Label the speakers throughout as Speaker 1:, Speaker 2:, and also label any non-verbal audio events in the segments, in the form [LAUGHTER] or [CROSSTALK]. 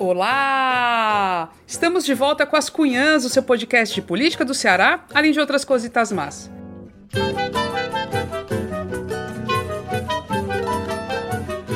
Speaker 1: Olá! Estamos de volta com as Cunhãs, o seu podcast de política do Ceará, além de outras cositas más.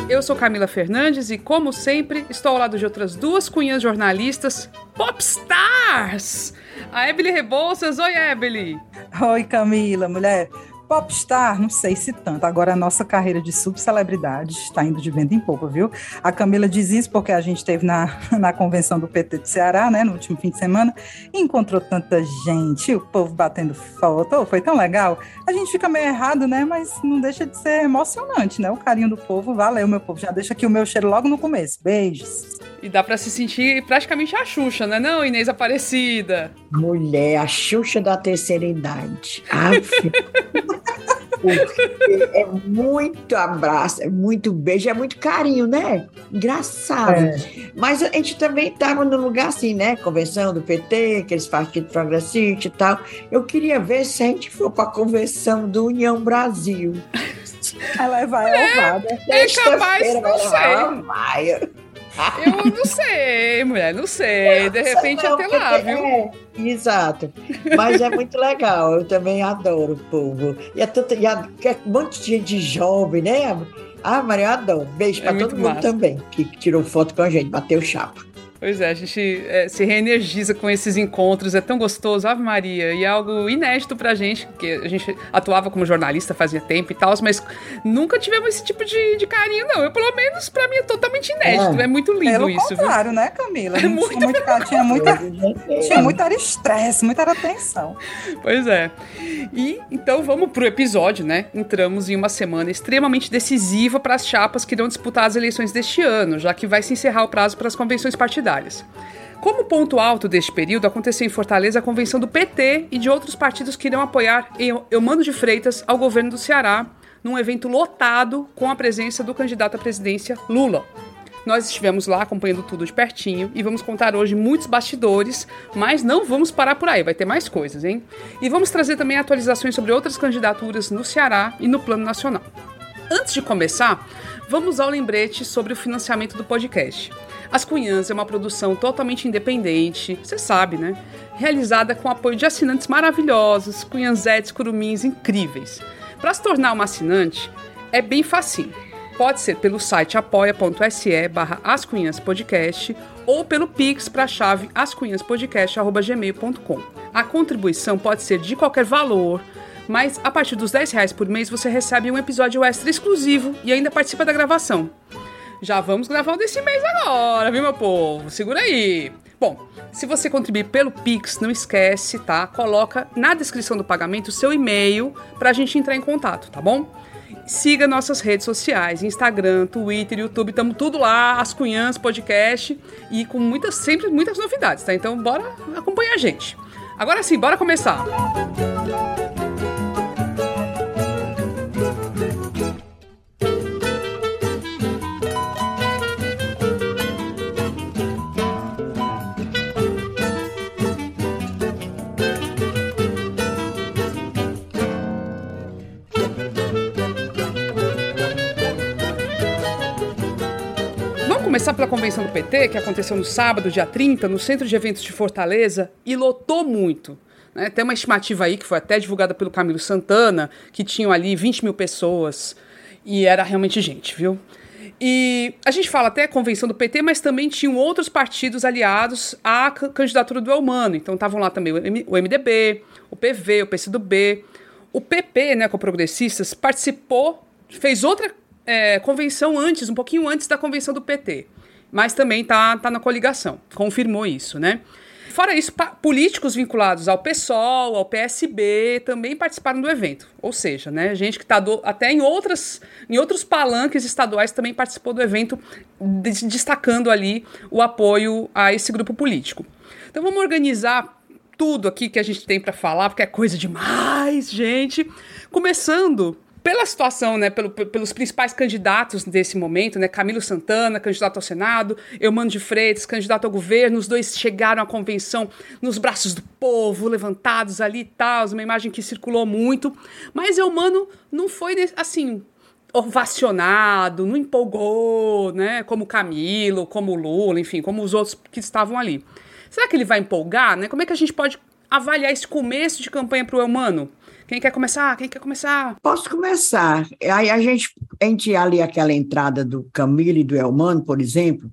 Speaker 1: Eu sou Camila Fernandes e, como sempre, estou ao lado de outras duas cunhãs jornalistas popstars! A Ebele Rebouças. Oi, Ebele!
Speaker 2: Oi, Camila, mulher. Popstar, não sei se tanto. Agora a nossa carreira de subcelebridade está indo de vento em popa, viu? A Camila diz isso porque a gente esteve na, [LAUGHS] na convenção do PT do Ceará, né, no último fim de semana, e encontrou tanta gente, o povo batendo foto, foi tão legal. A gente fica meio errado, né, mas não deixa de ser emocionante, né? O carinho do povo, valeu, meu povo. Já deixa aqui o meu cheiro logo no começo. Beijos.
Speaker 1: E dá para se sentir praticamente a Xuxa, né? Não, Inês Aparecida.
Speaker 3: Mulher, a Xuxa da terceira idade. [LAUGHS] é muito abraço, é muito beijo, é muito carinho, né? Engraçado. É. Mas a gente também estava no lugar assim, né? Convenção do PT, aqueles partidos progressistas e tal. Eu queria ver se a gente for para a convenção do União Brasil.
Speaker 2: Ela vai é, ovada.
Speaker 1: É capaz, não sei. Vai. Eu não sei, mulher, não sei. De repente não, até lá, viu? É,
Speaker 3: exato. Mas é muito legal, eu também adoro o povo. E é, tanto, e é um monte de gente jovem, né? Ah, Maria, eu adoro. Beijo é pra todo mundo massa. também, que tirou foto com a gente, bateu chapa.
Speaker 1: Pois é, a gente é, se reenergiza com esses encontros, é tão gostoso, Ave Maria, e é algo inédito pra gente, porque a gente atuava como jornalista fazia tempo e tal, mas nunca tivemos esse tipo de, de carinho, não. Eu, pelo menos, pra mim, é totalmente inédito, é, é muito lindo
Speaker 2: Pelo
Speaker 1: isso.
Speaker 2: Claro, né, Camila? É muito tinha, muito, tinha muita, [LAUGHS] tinha muita estresse, muita atenção.
Speaker 1: Pois é. E então vamos pro episódio, né? Entramos em uma semana extremamente decisiva para as chapas que irão disputar as eleições deste ano, já que vai se encerrar o prazo para as convenções partidárias. Como ponto alto deste período, aconteceu em Fortaleza a convenção do PT e de outros partidos que irão apoiar Eumano de Freitas ao governo do Ceará, num evento lotado com a presença do candidato à presidência Lula. Nós estivemos lá acompanhando tudo de pertinho e vamos contar hoje muitos bastidores, mas não vamos parar por aí, vai ter mais coisas, hein? E vamos trazer também atualizações sobre outras candidaturas no Ceará e no plano nacional. Antes de começar, vamos ao lembrete sobre o financiamento do podcast. As Cunhãs é uma produção totalmente independente, você sabe, né? Realizada com apoio de assinantes maravilhosos, cunhanzetes, curumins incríveis. Para se tornar uma assinante, é bem facinho. Pode ser pelo site apoia.se barra ascunhaspodcast ou pelo Pix para a chave ascunhaspodcast.gmail.com. A contribuição pode ser de qualquer valor, mas a partir dos 10 reais por mês você recebe um episódio extra exclusivo e ainda participa da gravação. Já vamos gravar o desse mês agora, viu, meu povo? Segura aí. Bom, se você contribuir pelo Pix, não esquece, tá? Coloca na descrição do pagamento o seu e-mail pra gente entrar em contato, tá bom? Siga nossas redes sociais, Instagram, Twitter, YouTube, estamos tudo lá, as Cunhãs Podcast e com muitas, sempre muitas novidades, tá? Então bora acompanhar a gente. Agora sim, bora começar. Música começar pela convenção do PT, que aconteceu no sábado, dia 30, no Centro de Eventos de Fortaleza, e lotou muito. Né? Tem uma estimativa aí, que foi até divulgada pelo Camilo Santana, que tinham ali 20 mil pessoas, e era realmente gente, viu? E a gente fala até convenção do PT, mas também tinham outros partidos aliados à candidatura do Elmano. Então estavam lá também o MDB, o PV, o PCdoB. O PP, né, com progressistas, participou, fez outra é, convenção antes, um pouquinho antes da convenção do PT. Mas também tá, tá na coligação. Confirmou isso, né? Fora isso, políticos vinculados ao PSOL, ao PSB, também participaram do evento. Ou seja, né, gente que está até em, outras, em outros palanques estaduais também participou do evento, de, destacando ali o apoio a esse grupo político. Então vamos organizar tudo aqui que a gente tem para falar, porque é coisa demais, gente. Começando pela situação, né, pelo, pelos principais candidatos desse momento, né, Camilo Santana, candidato ao Senado, Eumano de Freitas, candidato ao governo, os dois chegaram à convenção nos braços do povo, levantados ali e tal, uma imagem que circulou muito, mas Eumano não foi assim, ovacionado, não empolgou, né? Como Camilo, como Lula, enfim, como os outros que estavam ali. Será que ele vai empolgar, né? Como é que a gente pode avaliar esse começo de campanha para o Elmano? Quem quer começar? Quem quer começar?
Speaker 3: Posso começar. Aí a gente, a gente ali aquela entrada do Camilo e do Elmano, por exemplo,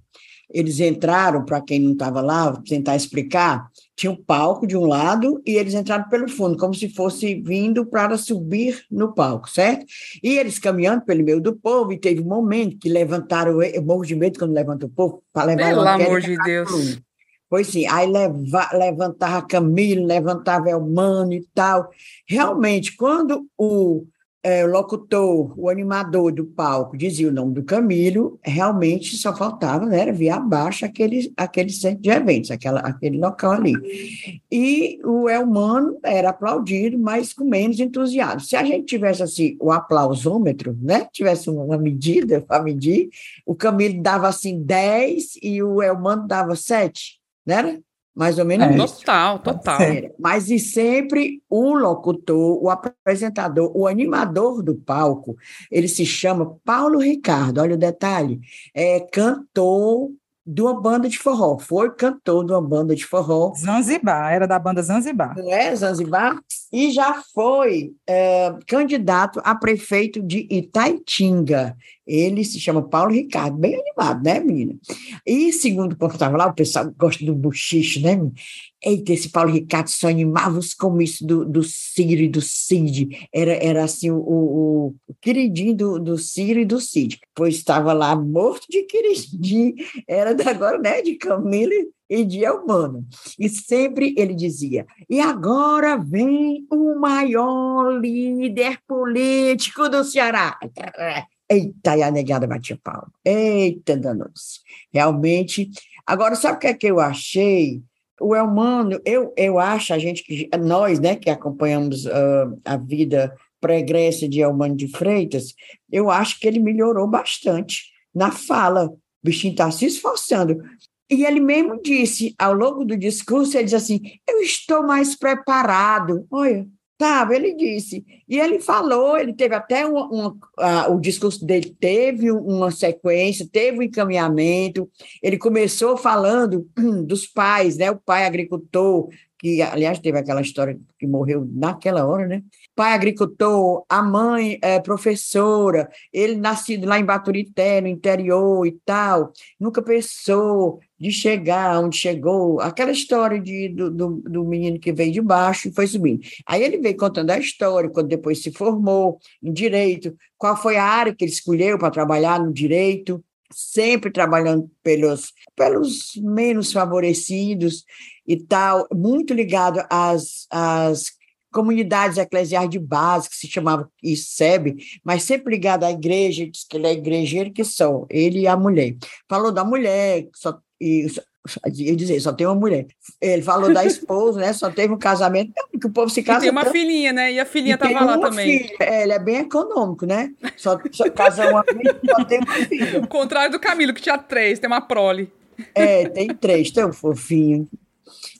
Speaker 3: eles entraram, para quem não estava lá, tentar explicar, tinha um palco de um lado e eles entraram pelo fundo, como se fosse vindo para subir no palco, certo? E eles caminhando pelo meio do povo, e teve um momento que levantaram, eu morro de medo quando levanta o povo, para levar
Speaker 1: Pelo amor de Deus.
Speaker 3: Pois sim, aí leva, levantava Camilo, levantava Elmano e tal. Realmente, quando o é, locutor, o animador do palco dizia o nome do Camilo, realmente só faltava, né, era abaixo aquele, aquele centro de eventos, aquela, aquele local ali. E o Elmano era aplaudido, mas com menos entusiasmo. Se a gente tivesse assim o aplausômetro, né, tivesse uma medida para medir, o Camilo dava assim 10 e o Elmano dava 7, né? Mais ou menos
Speaker 1: é, isso. Total, total.
Speaker 3: Mas e sempre o locutor, o apresentador, o animador do palco, ele se chama Paulo Ricardo, olha o detalhe, é cantor de uma banda de forró, foi cantor de uma banda de forró.
Speaker 2: Zanzibar, era da banda Zanzibar.
Speaker 3: É, Zanzibar, e já foi é, candidato a prefeito de Itaitinga. Ele se chama Paulo Ricardo, bem animado, né, menina? E segundo o estava lá, o pessoal gosta do buchicho, né? Menina? Eita, esse Paulo Ricardo só animava os comícios do, do Ciro e do Cid. Era, era assim, o, o, o queridinho do, do Ciro e do Cid. Pois estava lá morto de queridinho. Era agora, né, de Camila e de Elmano. E sempre ele dizia: e agora vem o maior líder político do Ceará. Eita, e a negada batia pau. Eita, danos. Realmente. Agora, sabe o que é que eu achei? o Elmano, eu, eu acho, a gente que nós, né, que acompanhamos uh, a vida pregressa de Elmano de Freitas, eu acho que ele melhorou bastante na fala. O bichinho está se esforçando. E ele mesmo disse, ao longo do discurso, ele diz assim: Eu estou mais preparado. Olha, Sabe, ele disse. E ele falou, ele teve até um, um o discurso dele teve uma sequência, teve um encaminhamento. Ele começou falando dos pais, né? O pai agricultor, que, aliás, teve aquela história que morreu naquela hora, né? Pai agricultor, a mãe é, professora, ele nascido lá em Baturité, no interior e tal, nunca pensou de chegar onde chegou, aquela história de, do, do, do, menino que veio de baixo e foi subindo. Aí ele veio contando a história, quando depois se formou em direito, qual foi a área que ele escolheu para trabalhar no direito, sempre trabalhando pelos, pelos menos favorecidos e tal, muito ligado às, às comunidades eclesiais de base, que se chamava ICEB, mas sempre ligado à igreja, diz que ele é igrejeiro que só, ele e a mulher. Falou da mulher, só e ia dizer, só tem uma mulher. Ele falou da esposa, né? Só teve um casamento, que o povo se casa.
Speaker 1: E tem uma tanto. filhinha, né? E a filhinha estava lá também.
Speaker 3: Filha. É, ele é bem econômico, né? Só, só casa uma vez só tem uma filha.
Speaker 1: O contrário do Camilo, que tinha três, tem uma prole.
Speaker 3: É, tem três, tão fofinho.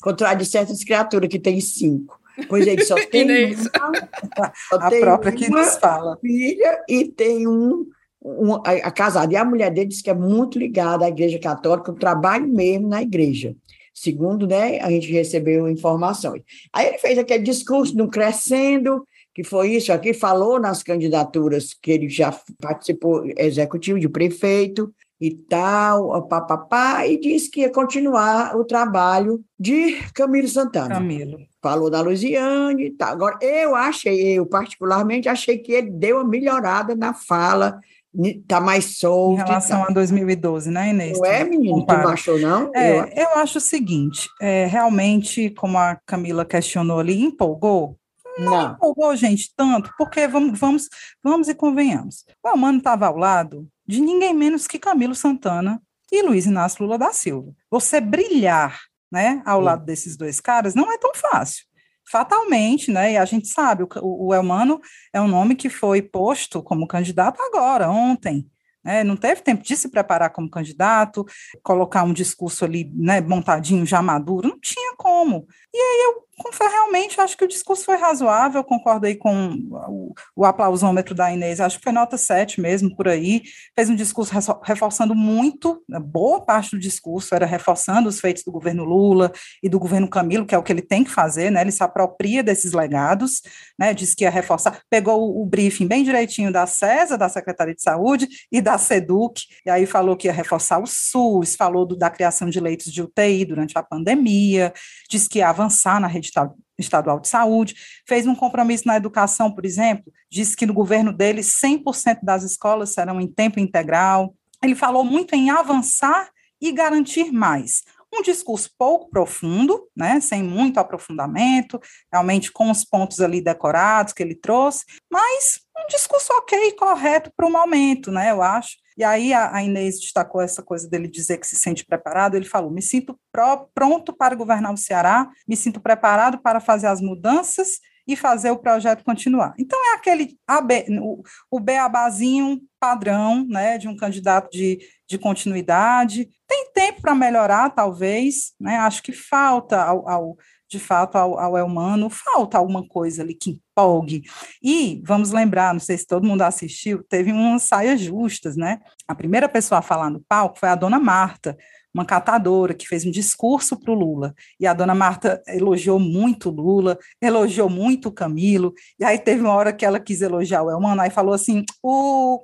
Speaker 3: Contrário de certas criaturas que tem cinco. Pois é, ele só [LAUGHS] tem uma,
Speaker 2: só a tem própria que nos fala.
Speaker 3: filha e tem um um, a, a casada. E a mulher dele disse que é muito ligada à Igreja Católica, o trabalho mesmo na igreja. Segundo, né, a gente recebeu informações. Aí ele fez aquele discurso um crescendo, que foi isso aqui, falou nas candidaturas que ele já participou executivo de prefeito e tal, papapá, e disse que ia continuar o trabalho de Camilo Santana.
Speaker 2: Camilo.
Speaker 3: Falou da Luziane e tal. Agora, eu achei, eu particularmente achei que ele deu uma melhorada na fala Está mais solto.
Speaker 2: Em relação a 2012, né, Inês?
Speaker 3: Não é, menino? Tu não achou, não?
Speaker 2: É, eu... eu acho o seguinte, é, realmente, como a Camila questionou ali, empolgou? Não, não. empolgou, gente, tanto, porque vamos, vamos, vamos e convenhamos. O Amano estava ao lado de ninguém menos que Camilo Santana e Luiz Inácio Lula da Silva. Você brilhar né, ao Sim. lado desses dois caras não é tão fácil fatalmente, né? E a gente sabe, o, o Elmano é um nome que foi posto como candidato agora, ontem. Né, não teve tempo de se preparar como candidato, colocar um discurso ali, né, montadinho, já maduro, não tinha como. E aí eu foi realmente, acho que o discurso foi razoável, concordo aí com o, o, aplausômetro da Inês, acho que foi nota 7 mesmo, por aí, fez um discurso reforçando muito, né, boa parte do discurso era reforçando os feitos do governo Lula e do governo Camilo, que é o que ele tem que fazer, né, ele se apropria desses legados, né, disse que ia reforçar, pegou o, briefing bem direitinho da CESA, da Secretaria de Saúde, e da SEDUC, e aí falou que ia reforçar o SUS, falou do, da criação de leitos de UTI durante a pandemia, disse que ia avançar na rede estadual de saúde, fez um compromisso na educação, por exemplo, disse que no governo dele 100% das escolas serão em tempo integral. Ele falou muito em avançar e garantir mais. Um discurso pouco profundo, né, sem muito aprofundamento, realmente com os pontos ali decorados que ele trouxe, mas um discurso ok, correto para o momento, né, eu acho. E aí a, Inês destacou essa coisa dele dizer que se sente preparado. Ele falou: me sinto pró, pronto para governar o Ceará, me sinto preparado para fazer as mudanças e fazer o projeto continuar. Então é aquele AB, o, o beabazinho padrão, né, de um candidato de, de continuidade. Tem tempo para melhorar, talvez, né? Acho que falta ao, ao de fato, ao, ao Elmano, falta alguma coisa ali que empolgue. E, vamos lembrar, não sei se todo mundo assistiu, teve umas saias justas, né? A primeira pessoa a falar no palco foi a dona Marta, uma catadora que fez um discurso para o Lula. E a dona Marta elogiou muito Lula, elogiou muito Camilo, e aí teve uma hora que ela quis elogiar o Elmano, aí falou assim: o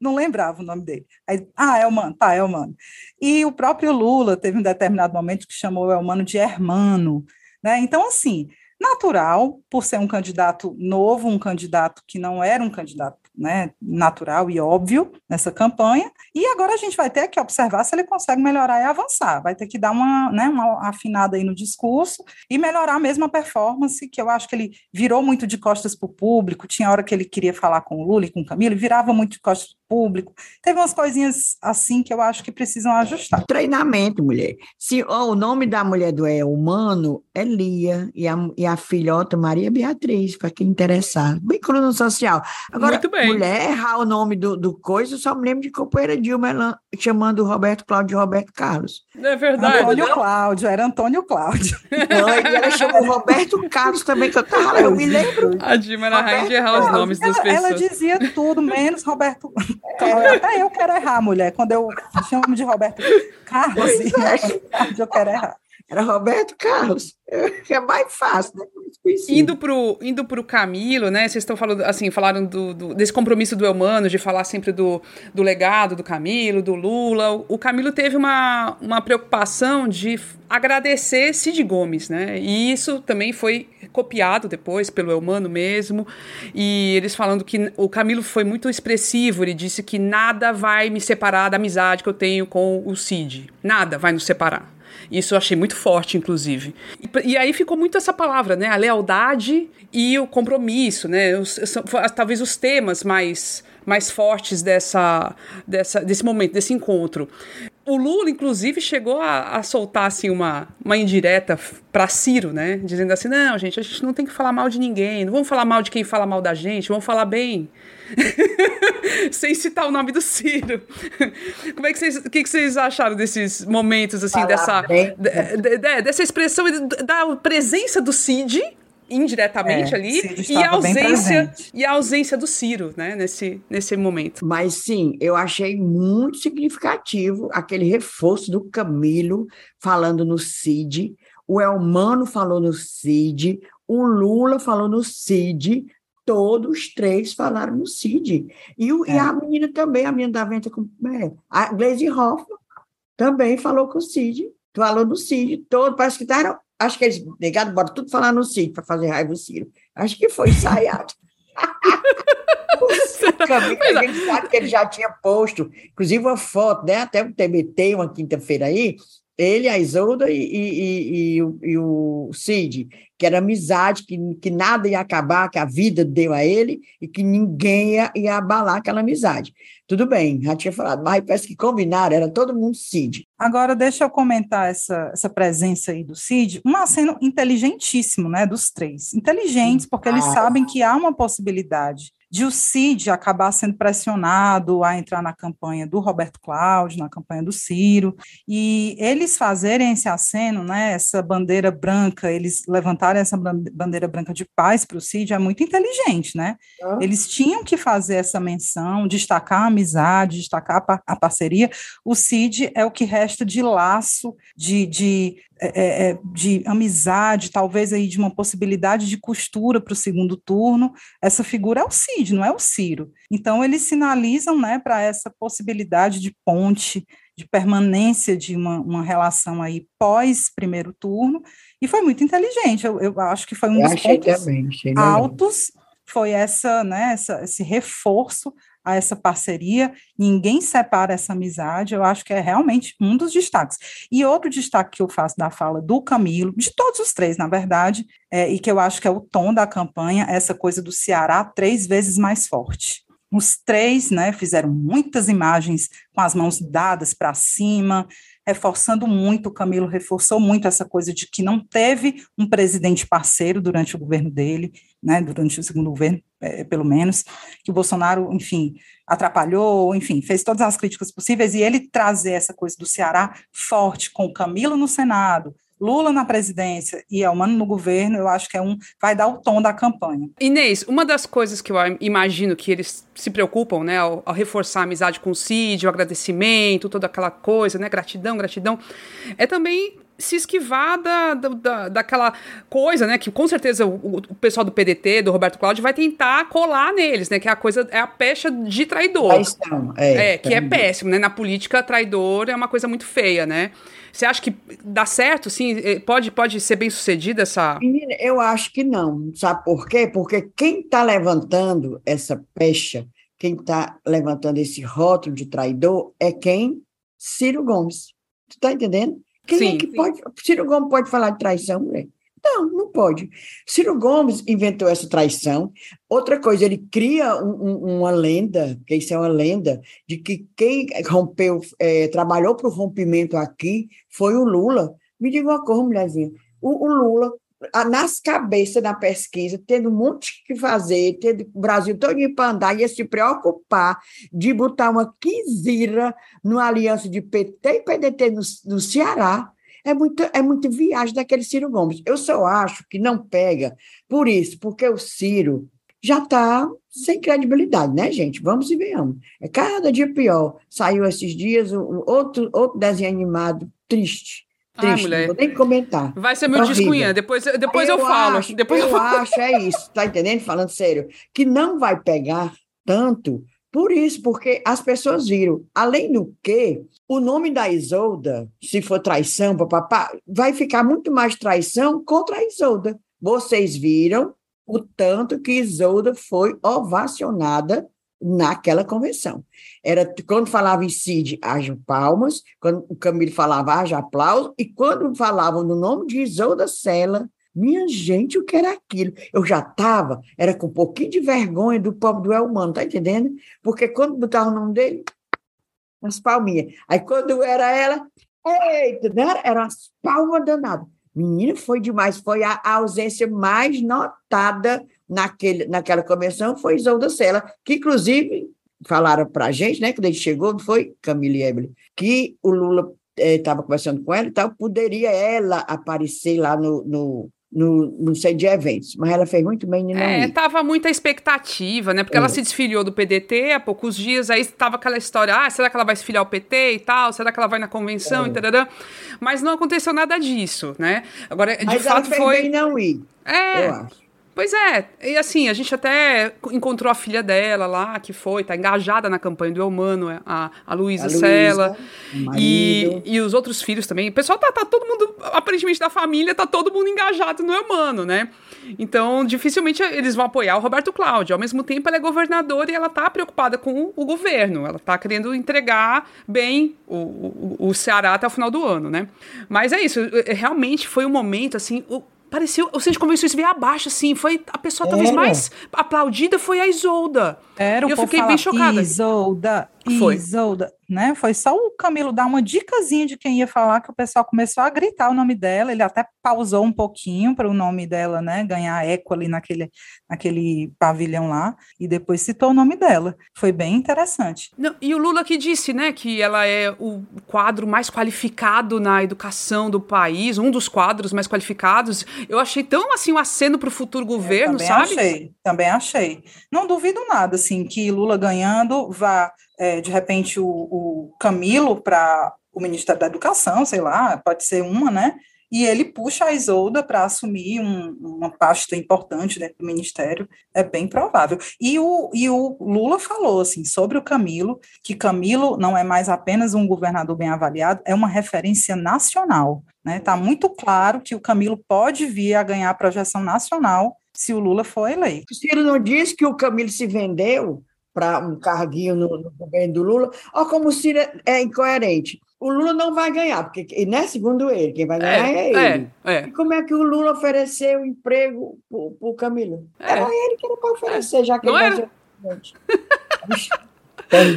Speaker 2: não lembrava o nome dele. Aí, ah, Elmano, tá, Elmano. E o próprio Lula teve um determinado momento que chamou o Elmano de hermano, né? Então, assim, natural, por ser um candidato novo, um candidato que não era um candidato né, natural e óbvio nessa campanha, e agora a gente vai ter que observar se ele consegue melhorar e avançar, vai ter que dar uma, né, uma afinada aí no discurso e melhorar mesmo a performance, que eu acho que ele virou muito de costas para o público, tinha hora que ele queria falar com o Lula e com o Camilo, virava muito de costas público. Teve umas coisinhas assim que eu acho que precisam ajustar.
Speaker 3: Treinamento, mulher. Se oh, o nome da mulher do é humano é Lia e a, e a filhota Maria Beatriz, para quem interessar. Bem coluna social. Agora, Muito bem. mulher errar o nome do, do coisa, eu só me lembro de companheira Dilma chamando o Roberto Cláudio de Roberto Carlos.
Speaker 1: É verdade.
Speaker 2: Antônio Cláudio, era Antônio Cláudio. [LAUGHS]
Speaker 3: Não, e ela chamou Roberto Carlos também, que eu tava, eu me lembro.
Speaker 1: A Dilma era rainha de errar os nomes ela, das pessoas.
Speaker 2: Ela dizia tudo, menos Roberto até eu quero errar, mulher. Quando eu chamo de Roberto Carlos, é. [LAUGHS] eu quero errar.
Speaker 3: Era Roberto Carlos, [LAUGHS] é mais fácil, né?
Speaker 1: Indo pro, indo pro Camilo, né? Vocês estão falando, assim, falaram do, do, desse compromisso do Elmano, de falar sempre do, do legado do Camilo, do Lula. O Camilo teve uma, uma preocupação de agradecer Cid Gomes, né? E isso também foi copiado depois pelo Elmano mesmo. E eles falando que o Camilo foi muito expressivo, ele disse que nada vai me separar da amizade que eu tenho com o Cid. Nada vai nos separar. Isso eu achei muito forte, inclusive. E, e aí ficou muito essa palavra, né? A lealdade e o compromisso, né? Os, são, talvez os temas mais mais fortes dessa, dessa, desse momento, desse encontro. O Lula, inclusive, chegou a, a soltar assim, uma, uma indireta para Ciro, né? Dizendo assim: não, gente, a gente não tem que falar mal de ninguém, não vamos falar mal de quem fala mal da gente, vamos falar bem. [LAUGHS] Sem citar o nome do Ciro. Como é que vocês, que, que vocês acharam desses momentos, assim, dessa, de, de, de, dessa expressão da presença do Cid indiretamente é, ali e a ausência e a ausência do Ciro, né, nesse, nesse momento.
Speaker 3: Mas sim, eu achei muito significativo aquele reforço do Camilo falando no Cid, o Elmano falou no Cid, o Lula falou no Cid, todos os três falaram no Cid. E, o, é. e a menina também, a menina da venta com é, a Glaze Hoffman também falou com o Cid, falou no Cid, todo, parece que estavam Acho que eles negaram, bora tudo falar no Ciro para fazer raiva o Ciro. Acho que foi ensaiado. [LAUGHS] a gente sabe que ele já tinha posto, inclusive uma foto, né? Até o TBT, uma quinta-feira aí, ele, a Isolda e, e, e, e, o, e o Cid, que era amizade, que, que nada ia acabar, que a vida deu a ele e que ninguém ia, ia abalar aquela amizade. Tudo bem, já tinha falado, mas parece que combinaram, era todo mundo Cid.
Speaker 2: Agora, deixa eu comentar essa, essa presença aí do Cid, um aceno inteligentíssimo, né, dos três. Inteligentes, porque eles ah. sabem que há uma possibilidade de o Cid acabar sendo pressionado a entrar na campanha do Roberto Cláudio, na campanha do Ciro, e eles fazerem esse aceno, né, essa bandeira branca, eles levantarem essa bandeira branca de paz para o Cid é muito inteligente, né? Ah. Eles tinham que fazer essa menção, destacar a amizade, destacar a parceria. O Cid é o que resta de laço, de, de é, é, é, de amizade, talvez aí de uma possibilidade de costura para o segundo turno, essa figura é o Cid, não é o Ciro. Então, eles sinalizam né, para essa possibilidade de ponte, de permanência de uma, uma relação aí pós primeiro turno, e foi muito inteligente. Eu, eu acho que foi um dos pontos também, altos, foi essa, né, essa, esse reforço a essa parceria, ninguém separa essa amizade, eu acho que é realmente um dos destaques. E outro destaque que eu faço da fala do Camilo, de todos os três, na verdade, é, e que eu acho que é o tom da campanha, essa coisa do Ceará três vezes mais forte. Os três né, fizeram muitas imagens com as mãos dadas para cima, reforçando muito, o Camilo reforçou muito essa coisa de que não teve um presidente parceiro durante o governo dele, né, durante o segundo governo, é, pelo menos, que o Bolsonaro, enfim, atrapalhou, enfim, fez todas as críticas possíveis, e ele trazer essa coisa do Ceará forte, com o Camilo no Senado, Lula na presidência e Elmano no governo, eu acho que é um vai dar o tom da campanha.
Speaker 1: Inês, uma das coisas que eu imagino que eles se preocupam, né, ao, ao reforçar a amizade com o Cid, o agradecimento, toda aquela coisa, né, gratidão, gratidão, é também se esquivar da, da, daquela coisa, né? Que com certeza o, o, pessoal do PDT, do Roberto Cláudio, vai tentar colar neles, né? Que é a coisa, é a pecha de traidor. É. É, que é péssimo, né? Na política, traidor é uma coisa muito feia, né? Você acha que dá certo, sim? Eh, pode, pode ser bem sucedida essa.
Speaker 3: Menina, eu acho que não. Sabe por quê? Porque quem está levantando essa pecha, quem está levantando esse rótulo de traidor é quem? Ciro Gomes. Tu está entendendo? Quem sim, é que sim. pode. Ciro Gomes pode falar de traição, mulher? Não, não pode. Ciro Gomes inventou essa traição. Outra coisa, ele cria um, um, uma lenda, que isso é uma lenda, de que quem rompeu, é, trabalhou para o rompimento aqui foi o Lula. Me diga uma coisa, mulherzinha. O, o Lula, nas cabeças da pesquisa, tendo um monte que fazer, tendo o Brasil todo para andar, ia se preocupar de botar uma quinzira numa aliança de PT e PDT no, no Ceará é muito, é muito viagem daquele Ciro Gomes. Eu só acho que não pega por isso, porque o Ciro já está sem credibilidade, né, gente? Vamos e venhamos. É cada dia pior. Saiu esses dias outro, outro desenho animado triste. Triste, mulher. não vou nem comentar.
Speaker 1: Vai ser meu é depois, depois eu, eu falo.
Speaker 3: Acho,
Speaker 1: depois
Speaker 3: eu, eu acho, é isso, tá entendendo? Falando sério, que não vai pegar tanto por isso, porque as pessoas viram. Além do que, o nome da Isolda, se for traição, papapá, vai ficar muito mais traição contra a Isolda. Vocês viram o tanto que Isolda foi ovacionada naquela convenção. Era quando falava em Cid, haja palmas, quando o Camilo falava, haja aplauso, e quando falavam no nome de Isolda Sela, minha gente, o que era aquilo? Eu já estava, era com um pouquinho de vergonha do pobre do Elmano, tá entendendo? Porque quando botava o nome dele, as palminhas. Aí quando era ela, eita, né? eram as palmas danadas. Menina, foi demais. Foi a, a ausência mais notada naquele, naquela convenção, foi Isolda Sela, que inclusive falaram para a gente, né, quando ele chegou, foi Camille Eble, que o Lula estava eh, conversando com ela e tal, poderia ela aparecer lá no, no, no, no centro de eventos, mas ela fez muito bem em não
Speaker 1: É, ir. tava muita expectativa, né? Porque é. ela se desfiliou do PDT há poucos dias, aí tava aquela história, ah, será que ela vai se filiar ao PT e tal? Será que ela vai na convenção é. e tal? Mas não aconteceu nada disso, né? Agora, de
Speaker 3: mas
Speaker 1: fato,
Speaker 3: ela fez
Speaker 1: foi.
Speaker 3: Bem não ir,
Speaker 1: é, eu acho. Pois é, e assim, a gente até encontrou a filha dela lá, que foi, tá engajada na campanha do Eumano, é, a, a Luísa Sela, e, e os outros filhos também. O pessoal tá, tá todo mundo, aparentemente da família, tá todo mundo engajado no Eumano, né? Então, dificilmente eles vão apoiar o Roberto Cláudio. Ao mesmo tempo, ela é governadora e ela tá preocupada com o governo. Ela tá querendo entregar bem o, o, o Ceará até o final do ano, né? Mas é isso, realmente foi um momento, assim, o, pareceu. O centro de convenções veio abaixo, assim. Foi a pessoa talvez mais aplaudida foi a Isolda.
Speaker 2: Era,
Speaker 1: e eu fiquei bem chocada.
Speaker 2: Isolda, foi. Isolda. Né? Foi só o Camilo dar uma dicasinha de quem ia falar que o pessoal começou a gritar o nome dela. Ele até pausou um pouquinho para o nome dela, né? Ganhar eco ali naquele, naquele pavilhão lá e depois citou o nome dela. Foi bem interessante.
Speaker 1: Não, e o Lula que disse, né, que ela é o quadro mais qualificado na educação do país, um dos quadros mais qualificados. Eu achei tão assim um aceno para o futuro governo,
Speaker 2: também
Speaker 1: sabe?
Speaker 2: Achei, também achei. Não duvido nada, assim, que Lula ganhando vá é, de repente o, o Camilo para o Ministério da Educação, sei lá, pode ser uma, né? e ele puxa a Isolda para assumir um, uma pasta importante dentro do ministério, é bem provável. E o, e o Lula falou assim sobre o Camilo, que Camilo não é mais apenas um governador bem avaliado, é uma referência nacional. Está né? Tá muito claro que o Camilo pode vir a ganhar projeção nacional se o Lula for eleito.
Speaker 3: O Ciro não disse que o Camilo se vendeu para um carguinho no, no, governo do Lula? Olha como o Ciro é, é incoerente o Lula não vai ganhar, porque, né, segundo ele, quem vai ganhar é, é ele. É, é. E como é que o Lula ofereceu emprego para o Camilo? É. Era ele que era para oferecer, já que
Speaker 2: não
Speaker 3: ele
Speaker 2: vai [LAUGHS]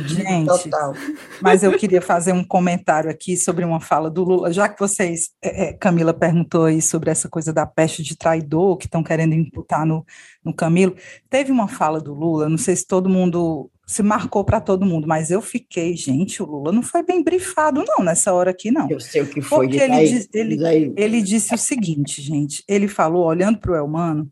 Speaker 2: Gente, Total. mas eu queria fazer um comentário aqui sobre uma fala do Lula, já que vocês, é, é Camila perguntou aí sobre essa coisa da peste de traidor que estão querendo imputar no, no Camilo, teve uma fala do Lula, não sei se todo mundo se marcou para todo mundo, mas eu fiquei, gente, o Lula não foi bem brifado, não, nessa hora aqui, não.
Speaker 3: Eu sei o que foi.
Speaker 2: Porque ele, diz, ele, ele disse o seguinte, gente, ele falou, olhando para o Elmano,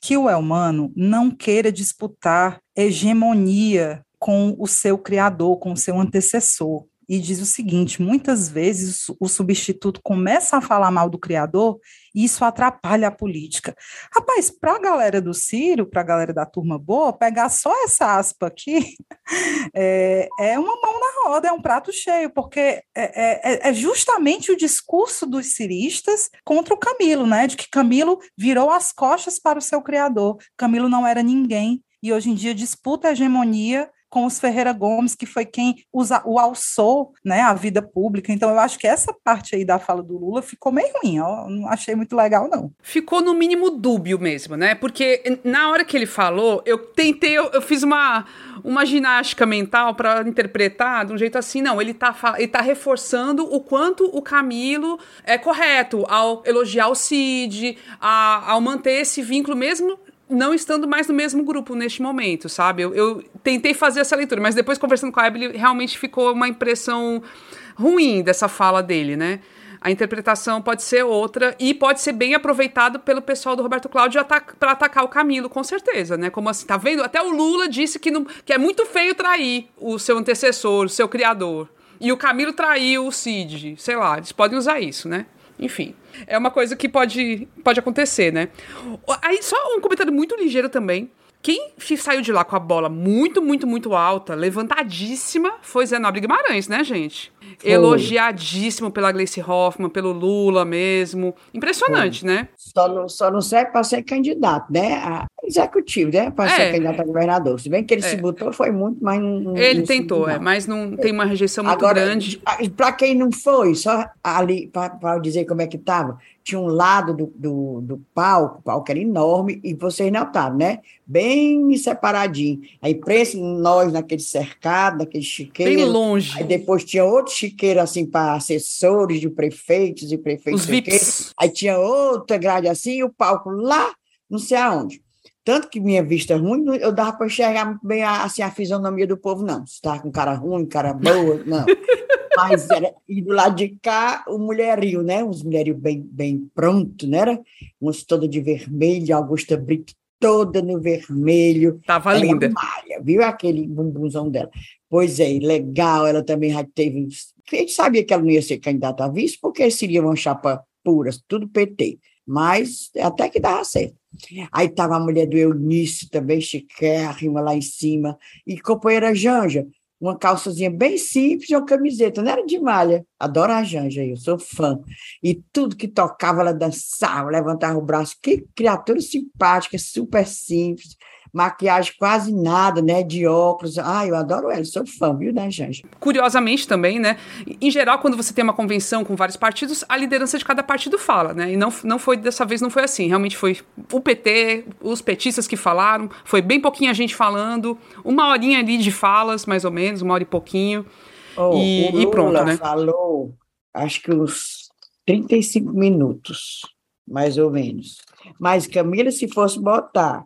Speaker 2: que o Elmano não queira disputar hegemonia com o seu criador, com o seu antecessor e diz o seguinte: muitas vezes o substituto começa a falar mal do criador e isso atrapalha a política. Rapaz, para a galera do Ciro, para a galera da turma boa, pegar só essa aspa aqui [LAUGHS] é, é, uma mão na roda, é um prato cheio, porque é, é, é, justamente o discurso dos ciristas contra o Camilo, né? De que Camilo virou as costas para o seu criador. Camilo não era ninguém e hoje em dia disputa a hegemonia com os Ferreira Gomes, que foi quem usa, o alçou né, a vida pública. Então, eu acho que essa parte aí da fala do Lula ficou meio ruim, ó, não achei muito legal, não.
Speaker 1: Ficou no mínimo dúbio mesmo, né? Porque na hora que ele falou, eu tentei, eu, eu fiz uma, uma ginástica mental para interpretar de um jeito assim, não, ele está ele tá reforçando o quanto o Camilo é correto ao elogiar o Cid, a, ao manter esse vínculo mesmo não estando mais no mesmo grupo neste momento, sabe? Eu, eu, tentei fazer essa leitura, mas depois conversando com a Abel, realmente ficou uma impressão ruim dessa fala dele, né? A interpretação pode ser outra e pode ser bem aproveitado pelo pessoal do Roberto Cláudio para atacar o Camilo, com certeza, né? Como assim, tá vendo? Até o Lula disse que, não, que é muito feio trair o seu antecessor, o seu criador. E o Camilo traiu o Cid, sei lá, eles podem usar isso, né? Enfim, é uma coisa que pode, pode acontecer, né? Aí, só um comentário muito ligeiro também. Quem saiu de lá com a bola muito, muito, muito alta, levantadíssima, foi Zé Nobre Guimarães, né, gente? Foi. Elogiadíssimo pela Gleice Hoffmann, pelo Lula mesmo. Impressionante, foi. né?
Speaker 3: Só não, só não serve para ser candidato, né? A executivo, né? Para é. ser candidato a governador. Se bem que ele é. se botou, foi muito, mas não.
Speaker 1: Ele não tentou, é, mas não tem uma rejeição muito Agora, grande.
Speaker 3: Para quem não foi, só ali, para dizer como é que estava, tinha um lado do, do, do palco, o palco era enorme, e vocês notaram, né? Bem separadinho. A imprensa, nós naquele cercado, naquele chiqueiro.
Speaker 1: Bem longe.
Speaker 3: Aí depois tinha outro chiqueiro, assim, para assessores de prefeitos e prefeitos. Aí tinha outra grade assim, e o palco lá, não sei aonde. Tanto que minha vista ruim, eu dava para enxergar muito bem a, assim, a fisionomia do povo, não. Se estava com cara ruim, cara boa, não. [LAUGHS] Mas era, e do lado de cá, o mulherio, né? Uns mulherio bem, bem pronto, né? Era? Uns toda de vermelho, Augusta Brito toda no vermelho.
Speaker 1: Tava linda.
Speaker 3: Malha, viu aquele bumbumzão dela? Pois é, legal, ela também já teve. A gente sabia que ela não ia ser candidata a vice, porque seria uma chapa pura, tudo PT. Mas até que dava certo. Aí estava a mulher do Eunice também, chiquérrima lá em cima, e companheira Janja, uma calçazinha bem simples e uma camiseta, não era de malha. Adoro a Janja, eu sou fã. E tudo que tocava, ela dançava, levantava o braço. Que criatura simpática, super simples maquiagem quase nada, né? De óculos. Ah, eu adoro ela, sou fã, viu, né, Janja?
Speaker 1: Curiosamente também, né? Em geral, quando você tem uma convenção com vários partidos, a liderança de cada partido fala, né? E não, não foi, dessa vez não foi assim. Realmente foi o PT, os petistas que falaram, foi bem pouquinha gente falando, uma horinha ali de falas, mais ou menos, uma hora e pouquinho.
Speaker 3: Oh, e, e, pronto, né? falou, acho que uns 35 minutos, mais ou menos. Mas, Camila, se fosse botar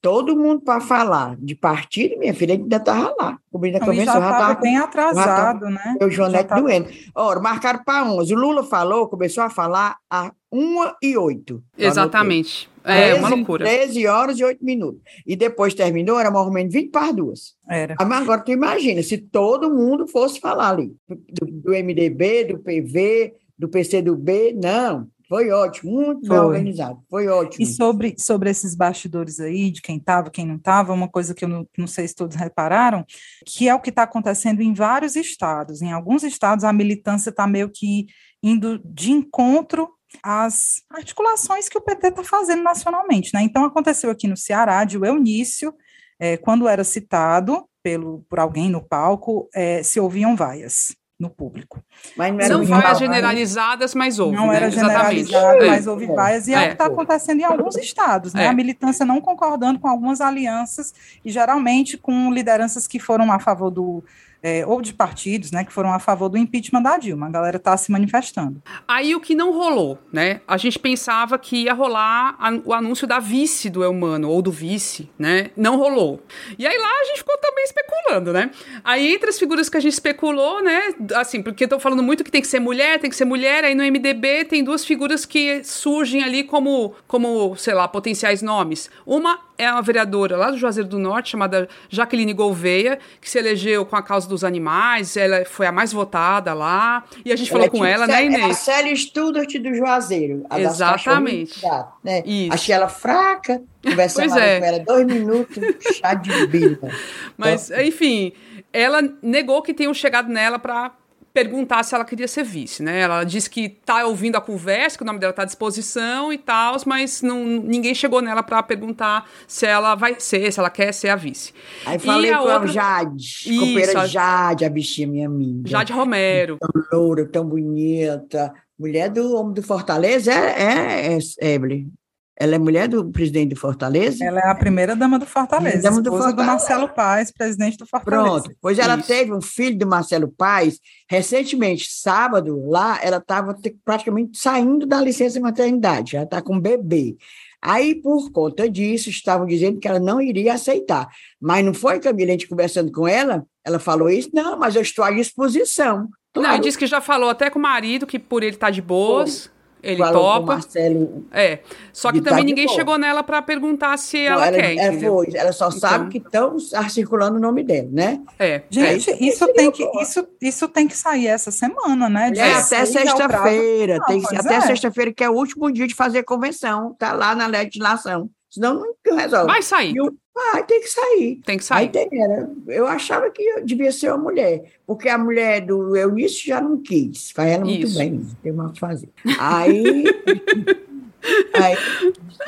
Speaker 3: todo mundo para falar de partido, minha filha ainda estava lá.
Speaker 2: Cobrindo a convenção. Já estava bem atrasado, tava, né?
Speaker 3: O Joanete tava... doendo. Ora, marcaram para 11. O Lula falou, começou a falar a 1 e 8.
Speaker 1: Exatamente. É 13, uma loucura.
Speaker 3: 13 horas e 8 minutos. E depois terminou, era mais ou menos 20 para duas.
Speaker 2: Era.
Speaker 3: Mas agora tu imagina, se todo mundo fosse falar ali, do, do MDB, do PV, do PCdoB, não. Foi ótimo, muito foi. bem organizado, foi ótimo.
Speaker 2: E sobre, sobre esses bastidores aí, de quem estava, quem não estava, uma coisa que eu não, não sei se todos repararam, que é o que está acontecendo em vários estados. Em alguns estados, a militância está meio que indo de encontro às articulações que o PT está fazendo nacionalmente. Né? Então, aconteceu aqui no Ceará, de o Eunício, é, quando era citado pelo, por alguém no palco, é, se ouviam vaias no público.
Speaker 1: Mas não eram vaias generalizadas, mas houve.
Speaker 2: Não né? era generalizado, é. mas houve vaias, e é, é o que está acontecendo em alguns estados, né? É. A militância não concordando com algumas alianças, e geralmente com lideranças que foram a favor do é, ou de partidos, né, que foram a favor do impeachment da Dilma. A galera está se manifestando.
Speaker 1: Aí o que não rolou, né? A gente pensava que ia rolar a, o anúncio da vice do Elmano, ou do vice, né? Não rolou. E aí lá a gente ficou também especulando, né? Aí entre as figuras que a gente especulou, né? Assim, porque estão falando muito que tem que ser mulher, tem que ser mulher, aí no MDB tem duas figuras que surgem ali como, como sei lá, potenciais nomes. Uma é uma vereadora lá do Juazeiro do Norte, chamada Jaqueline Gouveia, que se elegeu com a causa dos animais, ela foi a mais votada lá, e a gente ela falou com ela, né, Inês? É a
Speaker 3: Célia Studart do Juazeiro.
Speaker 1: Exatamente.
Speaker 3: Né? Isso. Achei ela fraca, conversando é. com ela dois minutos, chá de vida. [LAUGHS]
Speaker 1: Mas, enfim, ela negou que tenham chegado nela para perguntar se ela queria ser vice, né? Ela disse que tá ouvindo a conversa, que o nome dela tá à disposição e tal, mas não, ninguém chegou nela para perguntar se ela vai ser, se ela quer ser a vice.
Speaker 3: Aí falei a com outra... a Jade, Isso, companheira Jade, a bichinha minha amiga.
Speaker 1: Jade Romero.
Speaker 3: Tão loura, tão bonita. Mulher do homem do Fortaleza é, é, é Evelyn. Ela é mulher do presidente do Fortaleza?
Speaker 2: Ela é a primeira dama do Fortaleza, dama do, Fortaleza. do Marcelo Paes, presidente do Fortaleza.
Speaker 3: Pronto, pois ela Isso. teve um filho do Marcelo Paes, recentemente, sábado, lá, ela estava praticamente saindo da licença de maternidade, já está com um bebê. Aí, por conta disso, estavam dizendo que ela não iria aceitar. Mas não foi, Camila, a gente conversando com ela, ela falou isso, não, mas eu estou à disposição.
Speaker 1: Claro. Não, disse que já falou até com o marido, que por ele estar tá de boas... Foi ele topa.
Speaker 3: Marcelo
Speaker 1: é. Só que também ninguém chegou nela para perguntar se não, ela, ela, quer.
Speaker 3: Ela, foi, ela só então... sabe que estão circulando o nome dele, né?
Speaker 1: É.
Speaker 2: Gente, é. isso, tem que, isso, isso tem que sair essa semana, né?
Speaker 3: É, até sexta-feira. Até é. sexta-feira, que é o último dia de fazer convenção. Tá lá na legislação. Senão não resolve.
Speaker 1: Vai sair. E o,
Speaker 3: ah, tem que sair.
Speaker 1: Tem que sair.
Speaker 3: Aí era, eu achava que devia ser uma mulher, porque a mulher do Eunício já não quis. Faz ela muito Isso. bem, tem o que fazer. Aí. [LAUGHS]
Speaker 1: aí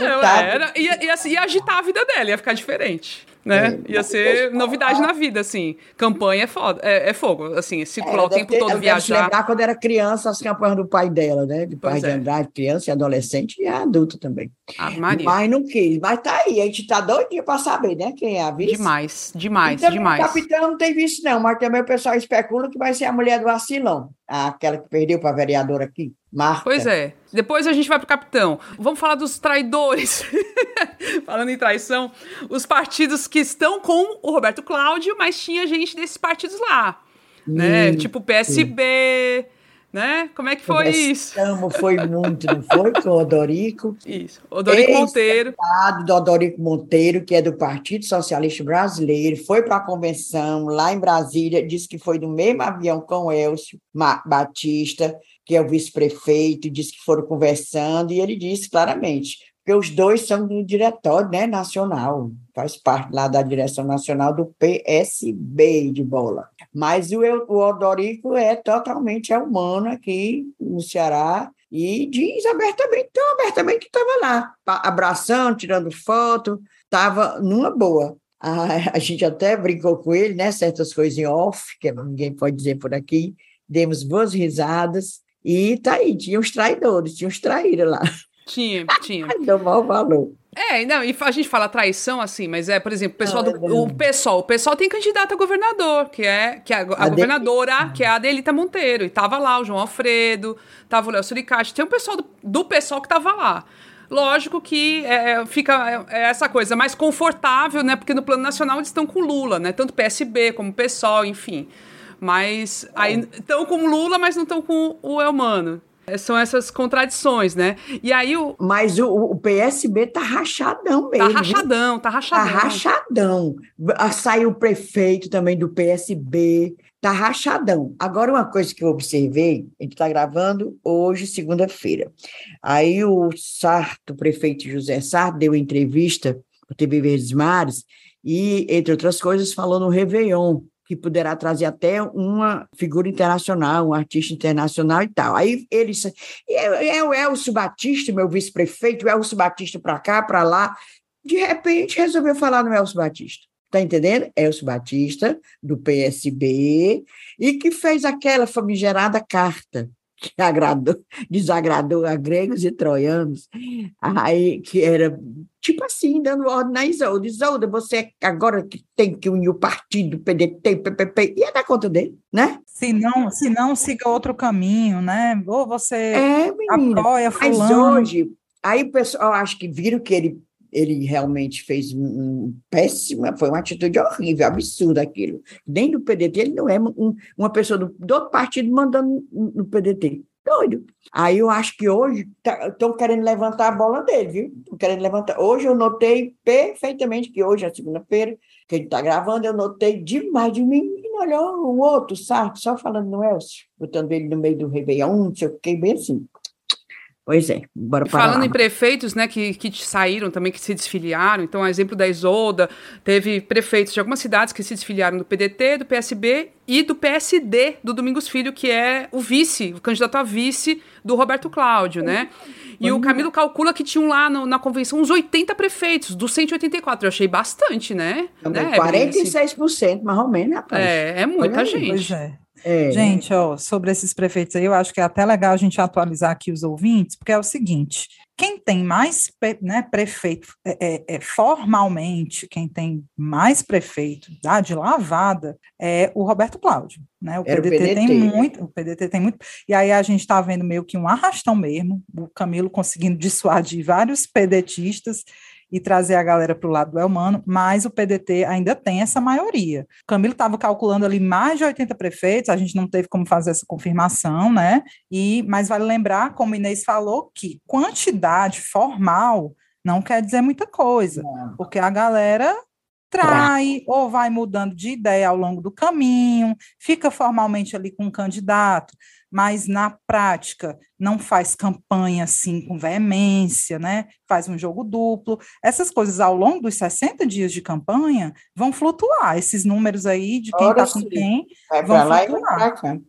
Speaker 1: era, ia, ia, ia agitar a vida dela, ia ficar diferente né? É, Ia ser novidade na vida, assim. Campanha é foda, é, é fogo, assim, circular é, o tempo ter, todo, viajar.
Speaker 3: lembrar quando era criança as campanhas do pai dela, né? De pai pois de é. Andrade, criança e adolescente e adulto também.
Speaker 1: Ah, Maria.
Speaker 3: Mas não quis. Mas tá aí, a gente tá doidinho pra saber, né? Quem é a vice.
Speaker 1: Demais, demais, então, demais.
Speaker 3: O capitão não tem vice, não, mas também o pessoal especula que vai ser a mulher do vacilão. Aquela que perdeu para vereadora aqui. Marta.
Speaker 1: Pois é. Depois a gente vai para o capitão. Vamos falar dos traidores. [LAUGHS] Falando em traição, os partidos que estão com o Roberto Cláudio, mas tinha gente desses partidos lá. Hum, né? Tipo PSB, sim né? Como é que foi isso?
Speaker 3: Foi muito, não foi? Com o Odorico.
Speaker 1: Isso, Odorico Monteiro.
Speaker 3: do Odorico Monteiro, que é do Partido Socialista Brasileiro, foi para a convenção lá em Brasília, disse que foi no mesmo avião com o Elcio Batista, que é o vice-prefeito, disse que foram conversando, e ele disse claramente, porque os dois são do diretório né, nacional, faz parte lá da direção nacional do PSB de bola. Mas o, o Odorico é totalmente humano aqui no Ceará e diz abertamente, tão abertamente que estava lá, abraçando, tirando foto, estava numa boa. A, a, gente até brincou com ele, né? Certas coisas em off, que ninguém pode dizer por aqui, demos boas risadas, e tá aí, tinha os traidores, tinha os traíras lá.
Speaker 1: Tinha, [LAUGHS] tinha.
Speaker 3: Deu mau valor.
Speaker 1: É, não, e a gente fala traição assim, mas é, por exemplo, o pessoal do, o pessoal, o pessoal tem candidato a governador, que é que é a, a, a governadora, que é a Adelita Monteiro, e tava lá o João Alfredo, tava o Léo Suricati, tem um pessoal do, do pessoal que tava lá. Lógico que é, é fica é, é essa coisa mais confortável, né? Porque no plano nacional eles estão com Lula, né? Tanto PSB como PSOL, enfim. Mas estão com Lula, mas não estão com o Elmano. É, são essas contradições, né? E aí o.
Speaker 3: Mas o, o PSB tá rachadão mesmo.
Speaker 1: Tá rachadão, tá rachadão.
Speaker 3: Tá rachadão. Ah, saiu o prefeito também do PSB. Tá rachadão. Agora, uma coisa que eu observei, a gente está gravando hoje, segunda-feira. Aí o Sarto, o prefeito José Sarto, deu entrevista para TV Verdes Mares e, entre outras coisas, falou no Réveillon, que poderá trazer até uma figura internacional, um artista internacional e tal. Aí eles. É, é o Elcio Batista, meu vice-prefeito, o Elcio Batista para cá, para lá. De repente resolveu falar no Elcio Batista. Está entendendo? Elcio Batista, do PSB, e que fez aquela famigerada carta que agradou, desagradou a gregos e troianos, aí que era tipo assim, dando ordem na Isolda. Isolda, você agora que tem que unir o partido, PDT, PPP, ia dar conta dele, né?
Speaker 2: Se não, se não siga outro caminho, né? Ou você
Speaker 3: é, menina, apoia fulano. Mas hoje, aí o pessoal acho que viram que ele ele realmente fez um, um péssima, foi uma atitude horrível, absurda aquilo. Nem do PDT, ele não é um, uma pessoa do, do outro partido mandando no PDT. Doido. Aí eu acho que hoje estão tá, querendo levantar a bola dele, viu? Estão querendo levantar. Hoje eu notei perfeitamente que hoje é segunda-feira, que ele está gravando, eu notei demais de mim. Olhou o outro, sabe? Só falando no Elcio, botando ele no meio do Réveillon, não sei o que, bem assim. Pois é, bora
Speaker 1: para Falando lá. em prefeitos, né, que, que saíram também, que se desfiliaram, então, exemplo da Isolda, teve prefeitos de algumas cidades que se desfiliaram do PDT, do PSB e do PSD, do Domingos Filho, que é o vice, o candidato a vice do Roberto Cláudio, né? E o Camilo calcula que tinham lá no, na convenção uns 80 prefeitos, dos 184. Eu achei bastante, né?
Speaker 3: né 46%, mais ou menos, rapaz.
Speaker 1: É, é muita gente. Pois é.
Speaker 2: É. Gente, ó, sobre esses prefeitos aí, eu acho que é até legal a gente atualizar aqui os ouvintes, porque é o seguinte: quem tem mais né, prefeito, é, é, é, formalmente, quem tem mais prefeito dá de lavada é o Roberto Cláudio. Né? O PDT, o PDT, tem muito, o PDT tem muito, e aí a gente está vendo meio que um arrastão mesmo, o Camilo conseguindo dissuadir vários pedetistas e trazer a galera para o lado do Elmano, mas o PDT ainda tem essa maioria. O Camilo estava calculando ali mais de 80 prefeitos, a gente não teve como fazer essa confirmação, né? E, mas vale lembrar, como Inês falou, que quantidade formal não quer dizer muita coisa, porque a galera trai ou vai mudando de ideia ao longo do caminho, fica formalmente ali com um candidato, mas na prática não faz campanha assim com veemência, né? Faz um jogo duplo. Essas coisas ao longo dos 60 dias de campanha vão flutuar. Esses números aí de quem está com quem vai vão lá flutuar.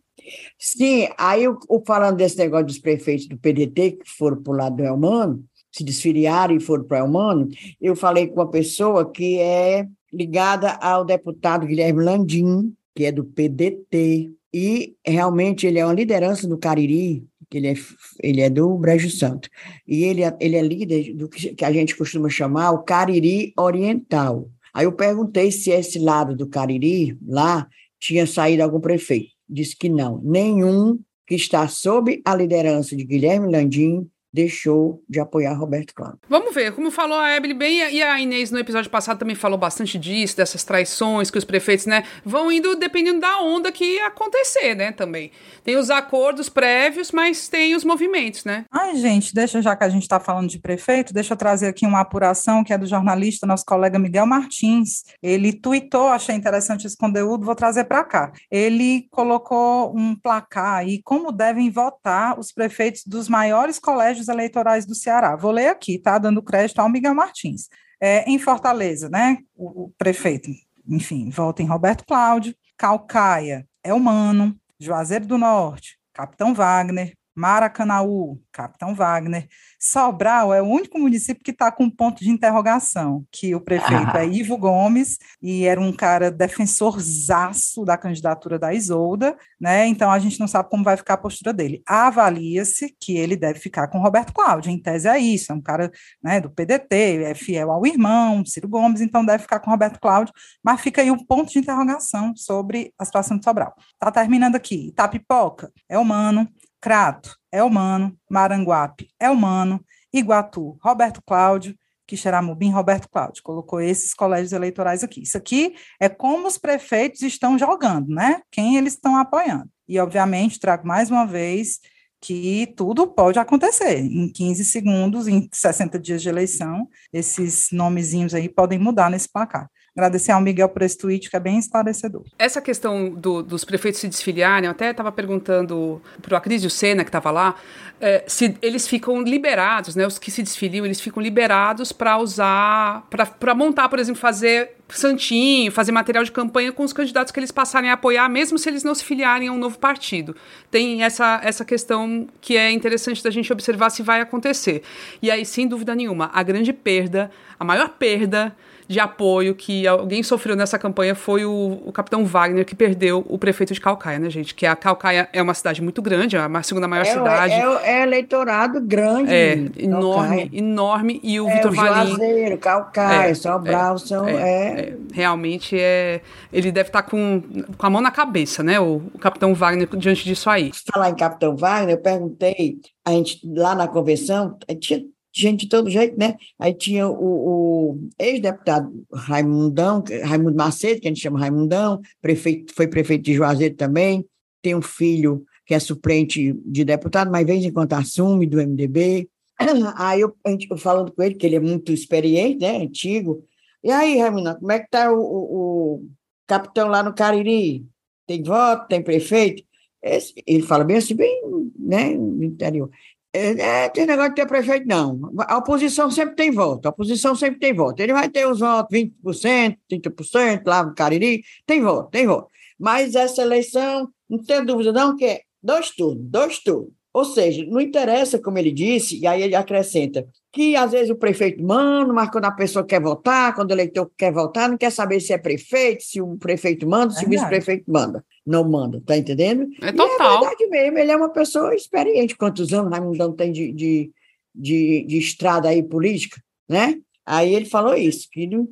Speaker 3: Sim, aí o, falando desse negócio dos prefeitos do PDT que foram para o lado do Elmano, se desfiliaram e foram para o Elmano, eu falei com uma pessoa que é ligada ao deputado Guilherme Landim, que é do PDT, e realmente ele é uma liderança do Cariri, que ele é, ele é do Brejo Santo, e ele é, ele é líder do que a gente costuma chamar o Cariri Oriental. Aí eu perguntei se esse lado do Cariri, lá, tinha saído algum prefeito. Disse que não, nenhum que está sob a liderança de Guilherme Landim deixou de apoiar Roberto Cláudio.
Speaker 1: Vamos ver, como falou a Ebele bem, e a Inês no episódio passado também falou bastante disso, dessas traições que os prefeitos, né, vão indo dependendo da onda que acontecer, né, também. Tem os acordos prévios, mas tem os movimentos, né?
Speaker 2: Ai, gente, deixa, já que a gente está falando de prefeito, deixa eu trazer aqui uma apuração que é do jornalista, nosso colega Miguel Martins. Ele tuitou, achei interessante esse conteúdo, vou trazer para cá. Ele colocou um placar aí, como devem votar os prefeitos dos maiores colégios colégios eleitorais do Ceará. Vou ler aqui, tá? Dando crédito ao Miguel Martins. É, em Fortaleza, né? O, o, prefeito, enfim, volta em Roberto Cláudio. Calcaia, Elmano. Juazeiro do Norte, Capitão Wagner. Maracanaú, Capitão Wagner. Sobral é o único município que está com ponto de interrogação, que o prefeito ah. é Ivo Gomes, e era um cara defensorzaço da candidatura da Isolda, né? Então a gente não sabe como vai ficar a postura dele. Avalia-se que ele deve ficar com Roberto Cláudio, em tese é isso, é um cara né, do PDT, é fiel ao irmão, Ciro Gomes, então deve ficar com Roberto Cláudio, mas fica aí um ponto de interrogação sobre a situação de Sobral. Tá terminando aqui. Itapipoca é humano, Crato é humano, Maranguape é humano, Iguatu, Roberto Cláudio, Quixeramobim, Roberto Cláudio, colocou esses colégios eleitorais aqui. Isso aqui é como os prefeitos estão jogando, né? Quem eles estão apoiando. E, obviamente, trago mais uma vez que tudo pode acontecer. Em 15 segundos, em 60 dias de eleição, esses nomezinhos aí podem mudar nesse placar. Agradecer ao Miguel por esse tweet, que é bem esclarecedor.
Speaker 1: Essa questão do, dos prefeitos se desfiliarem, eu até estava perguntando para o Acrísio Sena, que estava lá, é, se eles ficam liberados, né, os que se desfiliam, eles ficam liberados para usar, para montar, por exemplo, fazer santinho, fazer material de campanha com os candidatos que eles passarem a apoiar, mesmo se eles não se filiarem a um novo partido. Tem essa, essa questão que é interessante da gente observar se vai acontecer. E aí, sem dúvida nenhuma, a grande perda, a maior perda de apoio que alguém sofreu nessa campanha foi o, o capitão Wagner, que perdeu o prefeito de Calcaia, né, gente? Que a Calcaia é uma cidade muito grande, é a segunda maior
Speaker 3: é,
Speaker 1: cidade.
Speaker 3: É, é, eleitorado grande.
Speaker 1: É, enorme, enorme. E o é, Vitor Valim.
Speaker 3: Juazeiro, Calcaia, é, Sobral, é, são. É, é,
Speaker 1: realmente é. Ele deve estar com, com a mão na cabeça, né? O, o capitão Wagner diante disso aí.
Speaker 3: Falar em capitão Wagner, eu perguntei, a gente lá na convenção, tinha gente de todo jeito, né? Aí tinha o, o ex-deputado Raimundão, Raimundo Macedo, que a gente chama Raimundão, prefeito, foi prefeito de Juazeiro também, tem um filho que é suplente de deputado, mas vez em quando assume do MDB. [CLEARS THROAT] Aí eu, eu falando com ele, que ele é muito experiente, né? Antigo. E aí, Raimundo, como é que tá o, o, o capitão lá no Cariri? Tem voto, tem prefeito? Esse, ele fala bem assim, bem, né, no interior. É, é, tem negócio de ter prefeito, não. A oposição sempre tem voto, a oposição sempre tem voto. Ele vai ter os votos 20%, 30%, lá no Cariri, tem voto, tem voto. Mas essa eleição, não tem dúvida não, que é dois turnos, dois turnos. Ou seja, não interessa, como ele disse, e aí ele acrescenta, que às vezes o prefeito manda, mas quando a pessoa quer votar, quando o eleitor quer votar, não quer saber se é prefeito, se o prefeito manda, se o vice-prefeito manda. Não manda, tá entendendo?
Speaker 1: É total.
Speaker 3: E é verdade mesmo, ele é uma pessoa experiente. Quantos anos Raimundão tem de, de, de, de estrada aí política, né? Aí ele falou isso, que não,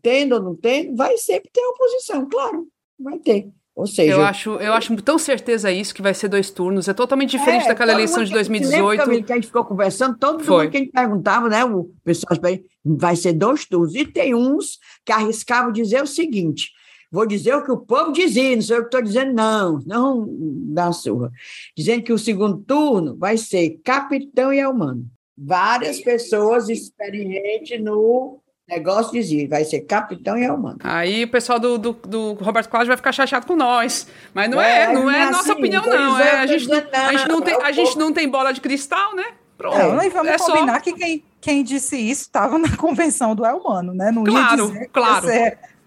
Speaker 3: tendo ou não tendo, vai sempre ter oposição, claro, vai ter. Ou seja,
Speaker 1: eu acho, eu acho tão certeza isso que vai ser dois turnos. É totalmente diferente é, daquela eleição de 2018.
Speaker 3: Lembra, que a gente ficou conversando, todo Foi. mundo que a gente perguntava, né? O pessoal vai ser dois turnos. E tem uns que arriscavam dizer o seguinte: vou dizer o que o povo dizia, não sei o que estou dizendo, não, não dá surra. Dizendo que o segundo turno vai ser capitão e almano. Várias pessoas experientes no negócio dizia, vai ser capitão e humano.
Speaker 1: Aí o pessoal do, do, do, Roberto Cláudio vai ficar chateado com nós. Mas não é, é não é, é nossa assim, opinião, não. É, a, gente, a, gente não tem, a gente não tem bola de cristal, né?
Speaker 2: Pronto. Não, e vamos é combinar só... que quem, quem disse isso estava na [LAUGHS] convenção do Elmano, né? Não
Speaker 1: claro, ia dizer claro.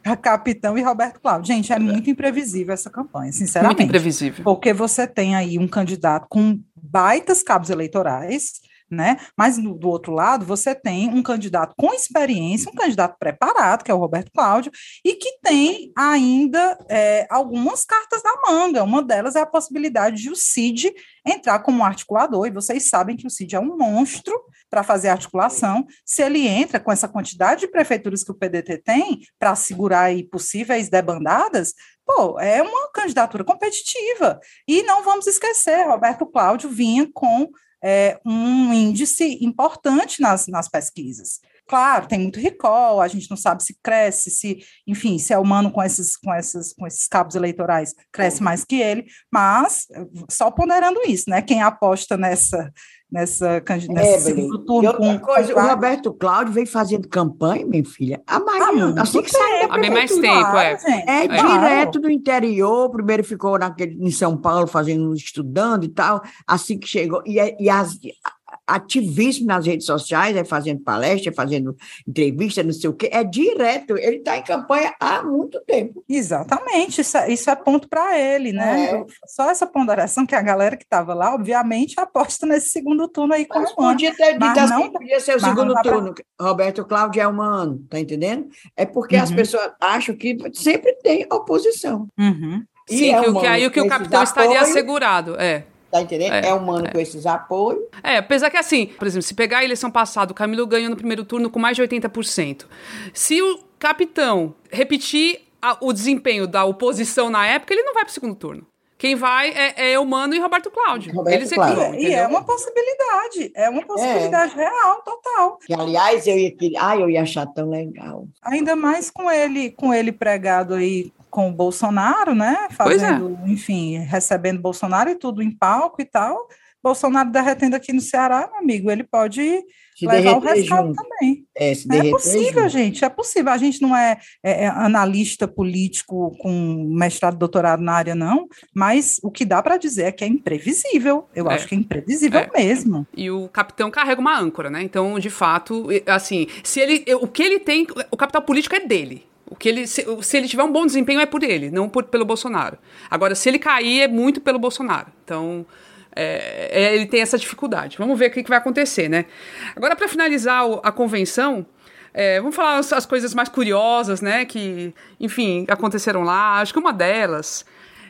Speaker 1: [LAUGHS]
Speaker 2: Capitão e Roberto Cláudio. Gente, é muito imprevisível essa campanha, sinceramente.
Speaker 1: Muito imprevisível.
Speaker 2: Porque você tem aí um candidato com baitas cabos eleitorais, né? Mas do, do, outro lado, você tem um candidato com experiência, um candidato preparado, que é o Roberto Cláudio, e que tem ainda é, algumas cartas na manga. Uma delas é a possibilidade de o CID entrar como articulador, e vocês sabem que o CID é um monstro para fazer articulação. Se ele entra com essa quantidade de prefeituras que o PDT tem para segurar aí possíveis debandadas, pô, é uma candidatura competitiva. E não vamos esquecer, Roberto Cláudio vinha com é, um índice importante nas, nas pesquisas. Claro, tem muito recall, a gente não sabe se cresce, se, enfim, se é humano com esses, com esses, com esses cabos eleitorais cresce mais que ele, mas só ponderando isso, né? Quem aposta nessa nessa candidatura.
Speaker 3: É, turno. E outra coisa, com... o Roberto Cláudio vem fazendo campanha, minha filha, há mais, ah, assim que saiu.
Speaker 1: Há bem mais tempo, é.
Speaker 3: É, é direto do interior, primeiro ficou naquele, em São Paulo fazendo, estudando e tal, assim que chegou, e, e as, ativíssimo nas redes sociais, é fazendo palestra, é fazendo entrevista, não sei o quê, é direto, ele está em campanha há muito tempo.
Speaker 2: Exatamente, isso é, isso é ponto para ele, né? É. Só essa ponderação que a galera que estava lá, obviamente, aposta nesse segundo turno aí com
Speaker 3: mas o Podia ter dito assim, não, podia ser o segundo turno, pra... Roberto Cláudio é humano, tá entendendo? É porque uhum. as pessoas acham que sempre tem oposição.
Speaker 1: Uhum. Sim, é que, que aí o que o capitão apoio, estaria assegurado, é.
Speaker 3: Tá entendendo? É, é humano é. com esses apoios.
Speaker 1: É, apesar que assim, por exemplo, se pegar a eleição passada, o Camilo ganhou no primeiro turno com mais de 80%. Se o capitão repetir a, o desempenho da oposição na época, ele não vai para o segundo turno. Quem vai é, é Humano e Roberto Cláudio. Roberto Eles
Speaker 2: Cláudio. E é uma possibilidade, é uma possibilidade é. real, total.
Speaker 3: Que, aliás, eu ia, ai, eu ia achar tão legal.
Speaker 2: Ainda mais com ele, com ele pregado aí com o Bolsonaro, né?
Speaker 1: É.
Speaker 2: Fazendo, é. enfim, recebendo Bolsonaro e tudo em palco e tal. Bolsonaro derretendo aqui no Ceará, meu amigo, ele pode se levar o resultado junto. também. É, é possível, junto. gente, é possível. A gente não é, é, é, analista político com mestrado, doutorado na área, não, mas o que dá para dizer é que é imprevisível. Eu é. acho que é imprevisível é. mesmo.
Speaker 1: E o capitão carrega uma âncora, né? Então, de fato, assim, se ele, o que ele tem, o capital político é dele. O que ele, se, se, ele tiver um bom desempenho é por ele, não por, pelo Bolsonaro. Agora, se ele cair, é muito pelo Bolsonaro. Então, é, é, ele tem essa dificuldade. Vamos ver o que, que vai acontecer, né? Agora, para finalizar a convenção, é, vamos falar as, as, coisas mais curiosas, né? Que, enfim, aconteceram lá. Acho que uma delas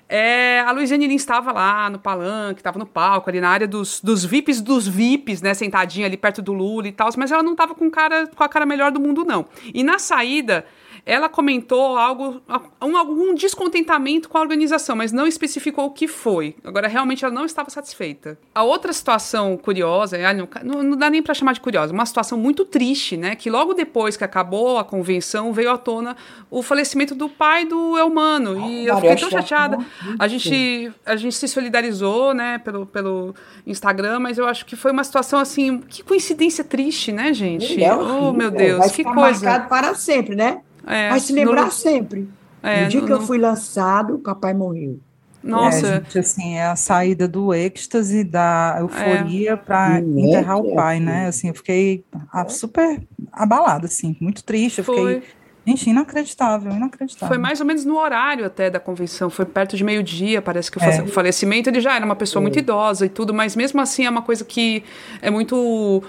Speaker 1: é a Luiziane Lins estava lá no palanque, estava no palco, ali na área dos, dos VIPs dos VIPs, né? Sentadinha ali perto do Lula e tal, mas ela não estava com, cara, com a cara melhor do mundo, não. E na saída ela comentou algo, um, algum descontentamento com a organização, mas não especificou o que foi. Agora, realmente, ela não estava satisfeita. A outra situação curiosa, não, não dá nem para chamar de curiosa, uma situação muito triste, né? Que logo depois que acabou a convenção, veio à tona o falecimento do pai do Elmano. E eu fiquei tão chateada. A gente, a gente se solidarizou, né, pelo, pelo Instagram, mas eu acho que foi uma situação assim, que coincidência triste, né, gente?
Speaker 3: É oh, meu Deus, Vai que coisa. marcado para sempre, né? É, Vai se lembrar no... sempre. É, no dia no, que eu fui lançado, o papai morreu.
Speaker 2: Nossa. É, gente, assim, é a saída do êxtase, da euforia é. para enterrar o pai, né? Assim, eu fiquei super abalada, assim, muito triste. Eu Foi. fiquei. Gente, inacreditável, inacreditável.
Speaker 1: Foi mais ou menos no horário até da convenção, foi perto de meio-dia, parece que é. o falecimento, ele já era uma pessoa muito idosa e tudo, mas mesmo assim é uma coisa que é muito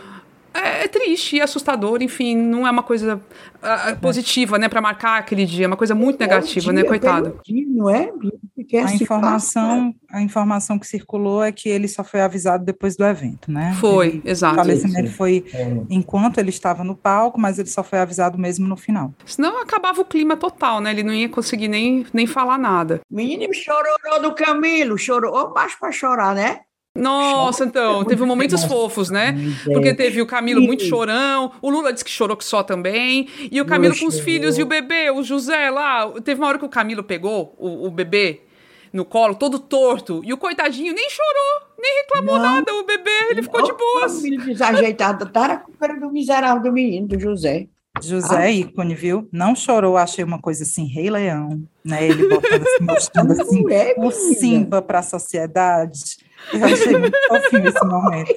Speaker 1: é, é, triste e assustador, enfim, não é uma coisa uh, positiva, né, para marcar aquele dia, é uma coisa muito negativa, né, coitado.
Speaker 3: Dia, não é?
Speaker 2: A informação, a informação que circulou é que ele só foi avisado depois do evento, né?
Speaker 1: Foi,
Speaker 2: ele,
Speaker 1: exato.
Speaker 2: O falecimento foi enquanto ele estava no palco, mas ele só foi avisado mesmo no final.
Speaker 1: Senão acabava o clima total, né? Ele não ia conseguir nem, nem falar nada.
Speaker 3: Menino chorou do Camilo, chorou baixo para chorar, né?
Speaker 1: Nossa, então, teve momentos fofos, né? Porque teve o Camilo muito chorão, o Lula disse que chorou que só também, e o Camilo com os filhos e o bebê, o José lá. Teve uma hora que o Camilo pegou o, o bebê no colo, todo torto, e o coitadinho nem chorou, nem reclamou não. nada, o bebê, ele ficou de boas.
Speaker 3: O menino desajeitado, tá com cara do miserável do menino, do José.
Speaker 2: José ah. ícone, viu? Não chorou, achei uma coisa assim, Rei Leão, né? Ele botando assim, [LAUGHS] mostrando assim, é, o Simba para a sociedade. Eu achei muito fofinho esse momento.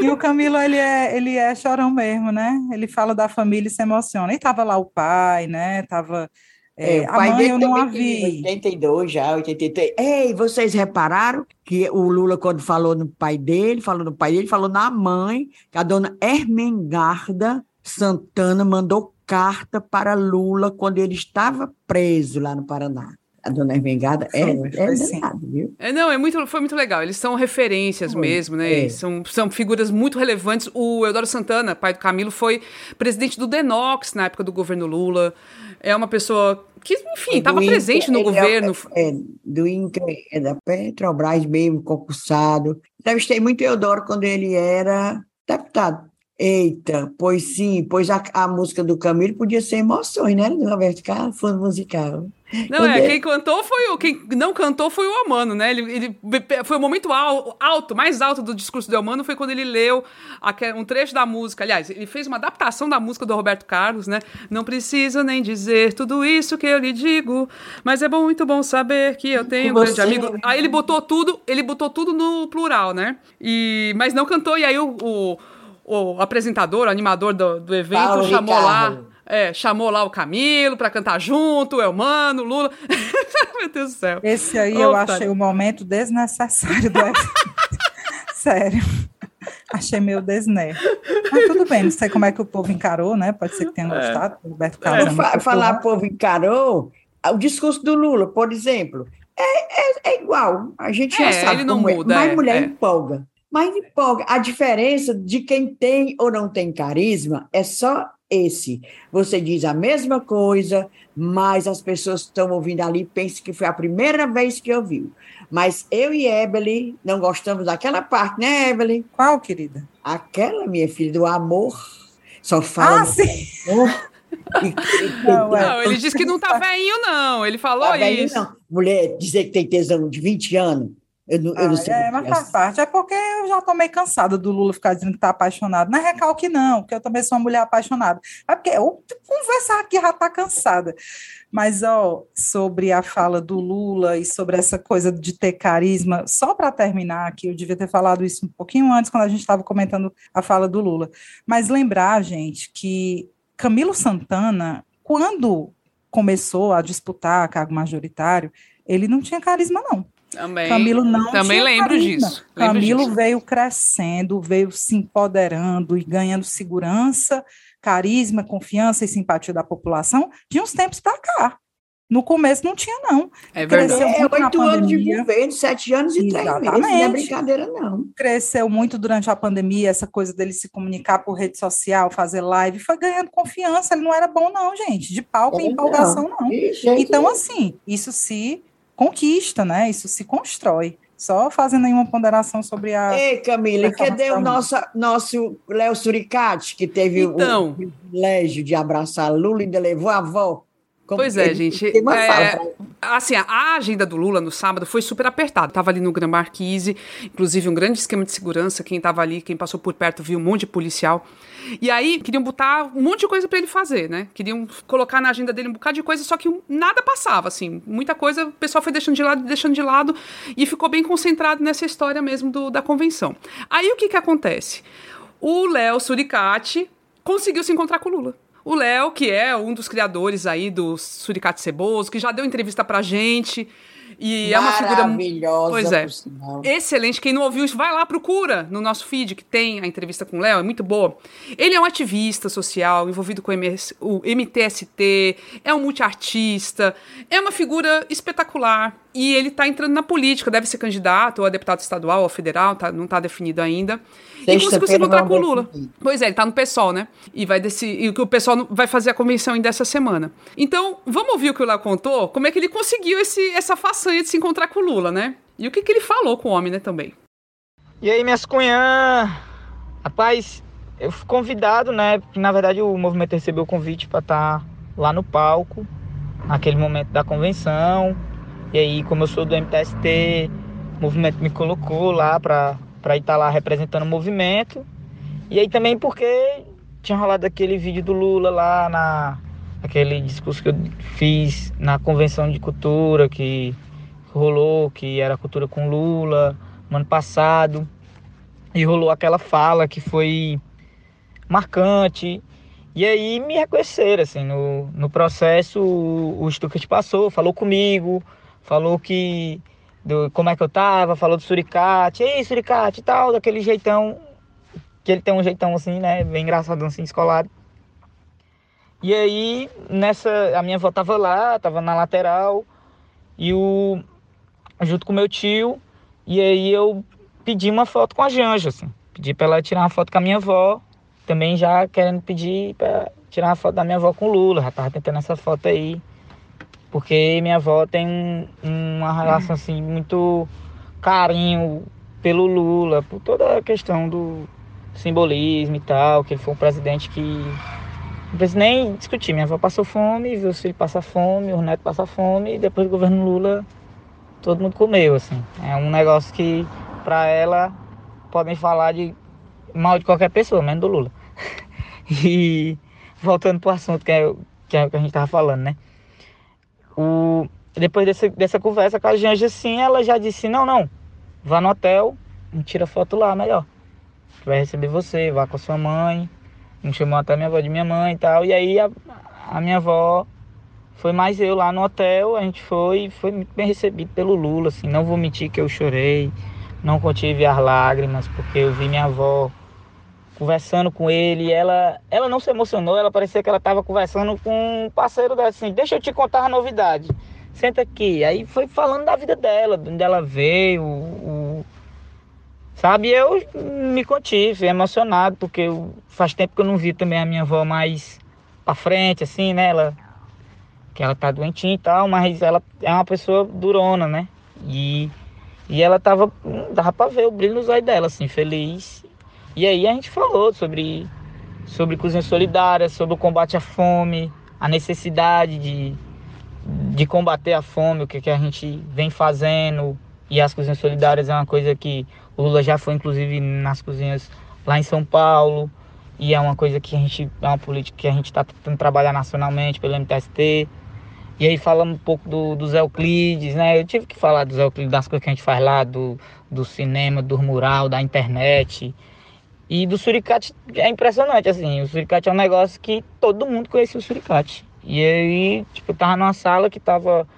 Speaker 2: E, e, o Camilo, ele é, ele é chorão mesmo, né? Ele fala da família e se emociona. E tava lá o pai, né? Tava... É, é, o pai dele eu não a vi.
Speaker 3: 82 já, 83. Ei, vocês repararam que o Lula, quando falou no pai dele, falou no pai dele, falou na mãe, que a dona Ermengarda Santana mandou carta para Lula quando ele estava preso lá no Paraná a dona Ermengada é, é, danado, viu?
Speaker 1: É, não, é muito, foi muito legal. Eles são referências foi, mesmo, né? É. São, são figuras muito relevantes. O Eudoro Santana, pai do Camilo, foi presidente do Denox na época do governo Lula. É uma pessoa que, enfim, estava presente no é governo.
Speaker 3: É, do INCRA, é da Petrobras mesmo, concursado. Entrevistei muito Eudoro quando ele era deputado. Eita, pois sim, pois a, a música do Camilo podia ser emoções, né? Do Roberto Carlos, fundo musical.
Speaker 1: Não, é, quem cantou foi o. Quem não cantou foi o Amano, né? Ele, ele foi o momento alto, mais alto do discurso do Amano foi quando ele leu um trecho da música. Aliás, ele fez uma adaptação da música do Roberto Carlos, né? Não preciso nem dizer tudo isso que eu lhe digo, mas é bom, muito bom saber que eu tenho um grande amigo. Aí ele botou tudo, ele botou tudo no plural, né? E, mas não cantou, e aí o, o, o apresentador, o animador do, do evento, Paulo chamou Ricardo. lá. É, chamou lá o Camilo para cantar junto, o Elmano, Lula. [LAUGHS] Meu Deus do céu.
Speaker 2: Esse aí eu achei o momento desnecessário do evento. [LAUGHS] Sério. Achei meio desné. Mas tudo bem, não sei como é que o povo encarou, né? Pode ser que tenha é. gostado. É. Roberto
Speaker 3: Carlos é, falar povo encarou, o discurso do Lula, por exemplo, é, é, é igual. A gente já é, sabe
Speaker 1: ele não
Speaker 3: como
Speaker 1: muda,
Speaker 3: é. Mas mulher empolga. Mas empolga. A diferença de quem tem ou não tem carisma é só esse. Você diz a mesma coisa, mas as pessoas que estão ouvindo ali pensam que foi a primeira vez que ouviu. Mas eu e Evelyn não gostamos daquela parte, né, Evelyn?
Speaker 2: Qual, querida?
Speaker 3: Aquela, minha filha, do amor. Só fala.
Speaker 2: Ah, sim!
Speaker 1: Amor. [LAUGHS] não, é. não, ele disse que não tá velhinho, não. Ele falou tá isso. Velhinho, não.
Speaker 3: Mulher dizer que tem tesão de 20 anos eu não, eu não ah, sei.
Speaker 2: É, mas faz assim. parte. É porque eu já estou meio cansada do Lula ficar dizendo que está apaixonado. Não é recalque, não, porque eu também sou uma mulher apaixonada. É porque eu conversar aqui já está cansada. Mas, ó, sobre a fala do Lula e sobre essa coisa de ter carisma, só para terminar aqui, eu devia ter falado isso um pouquinho antes, quando a gente estava comentando a fala do Lula. Mas lembrar, gente, que Camilo Santana, quando começou a disputar cargo majoritário, ele não tinha carisma, não.
Speaker 1: Também,
Speaker 2: Camilo não
Speaker 1: também lembro carisma. disso.
Speaker 2: Lembro Camilo disso. veio crescendo, veio se empoderando e ganhando segurança, carisma, confiança e simpatia da população de uns tempos para cá. No começo não tinha, não.
Speaker 3: É verdade. Cresceu é, oito anos de governo, sete anos e Exatamente. três meses. Não é brincadeira, não.
Speaker 2: Cresceu muito durante a pandemia, essa coisa dele se comunicar por rede social, fazer live, foi ganhando confiança. Ele não era bom, não, gente. De palco é, e empolgação, não. não. Então, assim, isso se conquista, né? Isso se constrói. Só fazendo aí uma ponderação sobre a.
Speaker 3: Ei, Camila, cadê o nosso, nosso Léo Suricati, que teve então, o privilégio de abraçar Lula e ainda levou a avó?
Speaker 1: Como pois é, gente. É, assim, a agenda do Lula no sábado foi super apertada. Tava ali no Gran Marquise, inclusive um grande esquema de segurança. Quem tava ali, quem passou por perto, viu um monte de policial. E aí queriam botar um monte de coisa para ele fazer, né? Queriam colocar na agenda dele um bocado de coisa, só que nada passava, assim. Muita coisa o pessoal foi deixando de lado, deixando de lado e ficou bem concentrado nessa história mesmo do, da convenção. Aí o que que acontece? O Léo Suricati conseguiu se encontrar com o Lula. O Léo, que é um dos criadores aí do Suricate Ceboso, que já deu entrevista pra gente. E é uma figura
Speaker 3: maravilhosa.
Speaker 1: Pois é. Excelente. Quem não ouviu isso, vai lá, procura no nosso feed que tem a entrevista com o Léo, é muito boa. Ele é um ativista social, envolvido com o MTST, é um multiartista, é uma figura espetacular. E ele está entrando na política, deve ser candidato ou a deputado estadual ou federal, tá, não está definido ainda. E conseguiu se encontrar com o Lula. Pois é, ele está no PSOL, né? E vai decidir, e o PSOL vai fazer a convenção ainda essa semana. Então, vamos ouvir o que o Léo contou, como é que ele conseguiu esse, essa façanha de se encontrar com o Lula, né? E o que, que ele falou com o homem, né, também.
Speaker 4: E aí, minhas cunhãs? Rapaz, eu fui convidado, né? Porque na verdade o movimento recebeu o convite para estar tá lá no palco, naquele momento da convenção. E aí, como eu sou do MTST, o movimento me colocou lá para estar tá lá representando o movimento. E aí também porque tinha rolado aquele vídeo do Lula lá na aquele discurso que eu fiz na convenção de cultura que rolou, que era cultura com Lula no ano passado. E rolou aquela fala que foi marcante. E aí me reconheceram, assim, no, no processo o, o Stuckert passou, falou comigo, falou que do, como é que eu tava, falou do suricate, ei, suricate e tal, daquele jeitão, que ele tem um jeitão assim, né, bem engraçado assim, escolado. E aí, nessa, a minha avó tava lá, tava na lateral, e o, junto com meu tio, e aí eu pedi uma foto com a Janja, assim, pedi pra ela tirar uma foto com a minha avó, também já querendo pedir pra tirar uma foto da minha avó com o Lula, já tava tentando essa foto aí. Porque minha avó tem uma relação assim muito carinho pelo Lula, por toda a questão do simbolismo e tal, que ele foi um presidente que Não precisa nem discutir. Minha avó passou fome, viu os filhos passar fome, os netos passar fome, e depois do governo Lula todo mundo comeu, assim. É um negócio que, para ela, podem falar de mal de qualquer pessoa, menos do Lula. [LAUGHS] e voltando pro assunto que, é, que, é, que a gente tava falando, né? O, depois dessa, dessa conversa com a Janja, assim, ela já disse, não, não, vá no hotel, tira foto lá, melhor. Vai receber você, vá com a sua mãe. Me chamou até minha avó de minha mãe e tal. E aí a, a minha avó foi mais eu lá no hotel, a gente foi, foi muito bem recebido pelo Lula, assim, não vou mentir que eu chorei, não contive as lágrimas, porque eu vi minha avó conversando com ele, ela, ela não se emocionou, ela parecia que ela estava conversando com um parceiro dela, assim, deixa eu te contar a novidade, senta aqui. Aí foi falando da vida dela, de onde ela veio, o, sabe, eu me contive, emocionado, porque eu, faz tempo que eu não vi também a minha avó mais pra frente, assim, né, ela que ela tá doentinha e tal, mas ela é uma pessoa durona, né? E, e ela tava, dava pra ver o brilho nos olhos dela, assim, feliz. E aí a gente falou sobre, sobre cozinha solidária, sobre o combate à fome, a necessidade de, de combater a fome, o que, que a gente vem fazendo. E as cozinhas solidárias é uma coisa que o Lula já foi, inclusive, nas cozinhas lá em São Paulo. E é uma coisa que a gente, é uma política que a gente está tentando trabalhar nacionalmente pelo MTST. E aí falamos um pouco do, dos Euclides, né? Eu tive que falar dos Euclides, das coisas que a gente faz lá, do, do cinema, do mural, da internet. E do suricate é impressionante, assim. O suricate é um negócio que todo mundo conhecia o suricate. E aí, tipo, tava numa sala que tava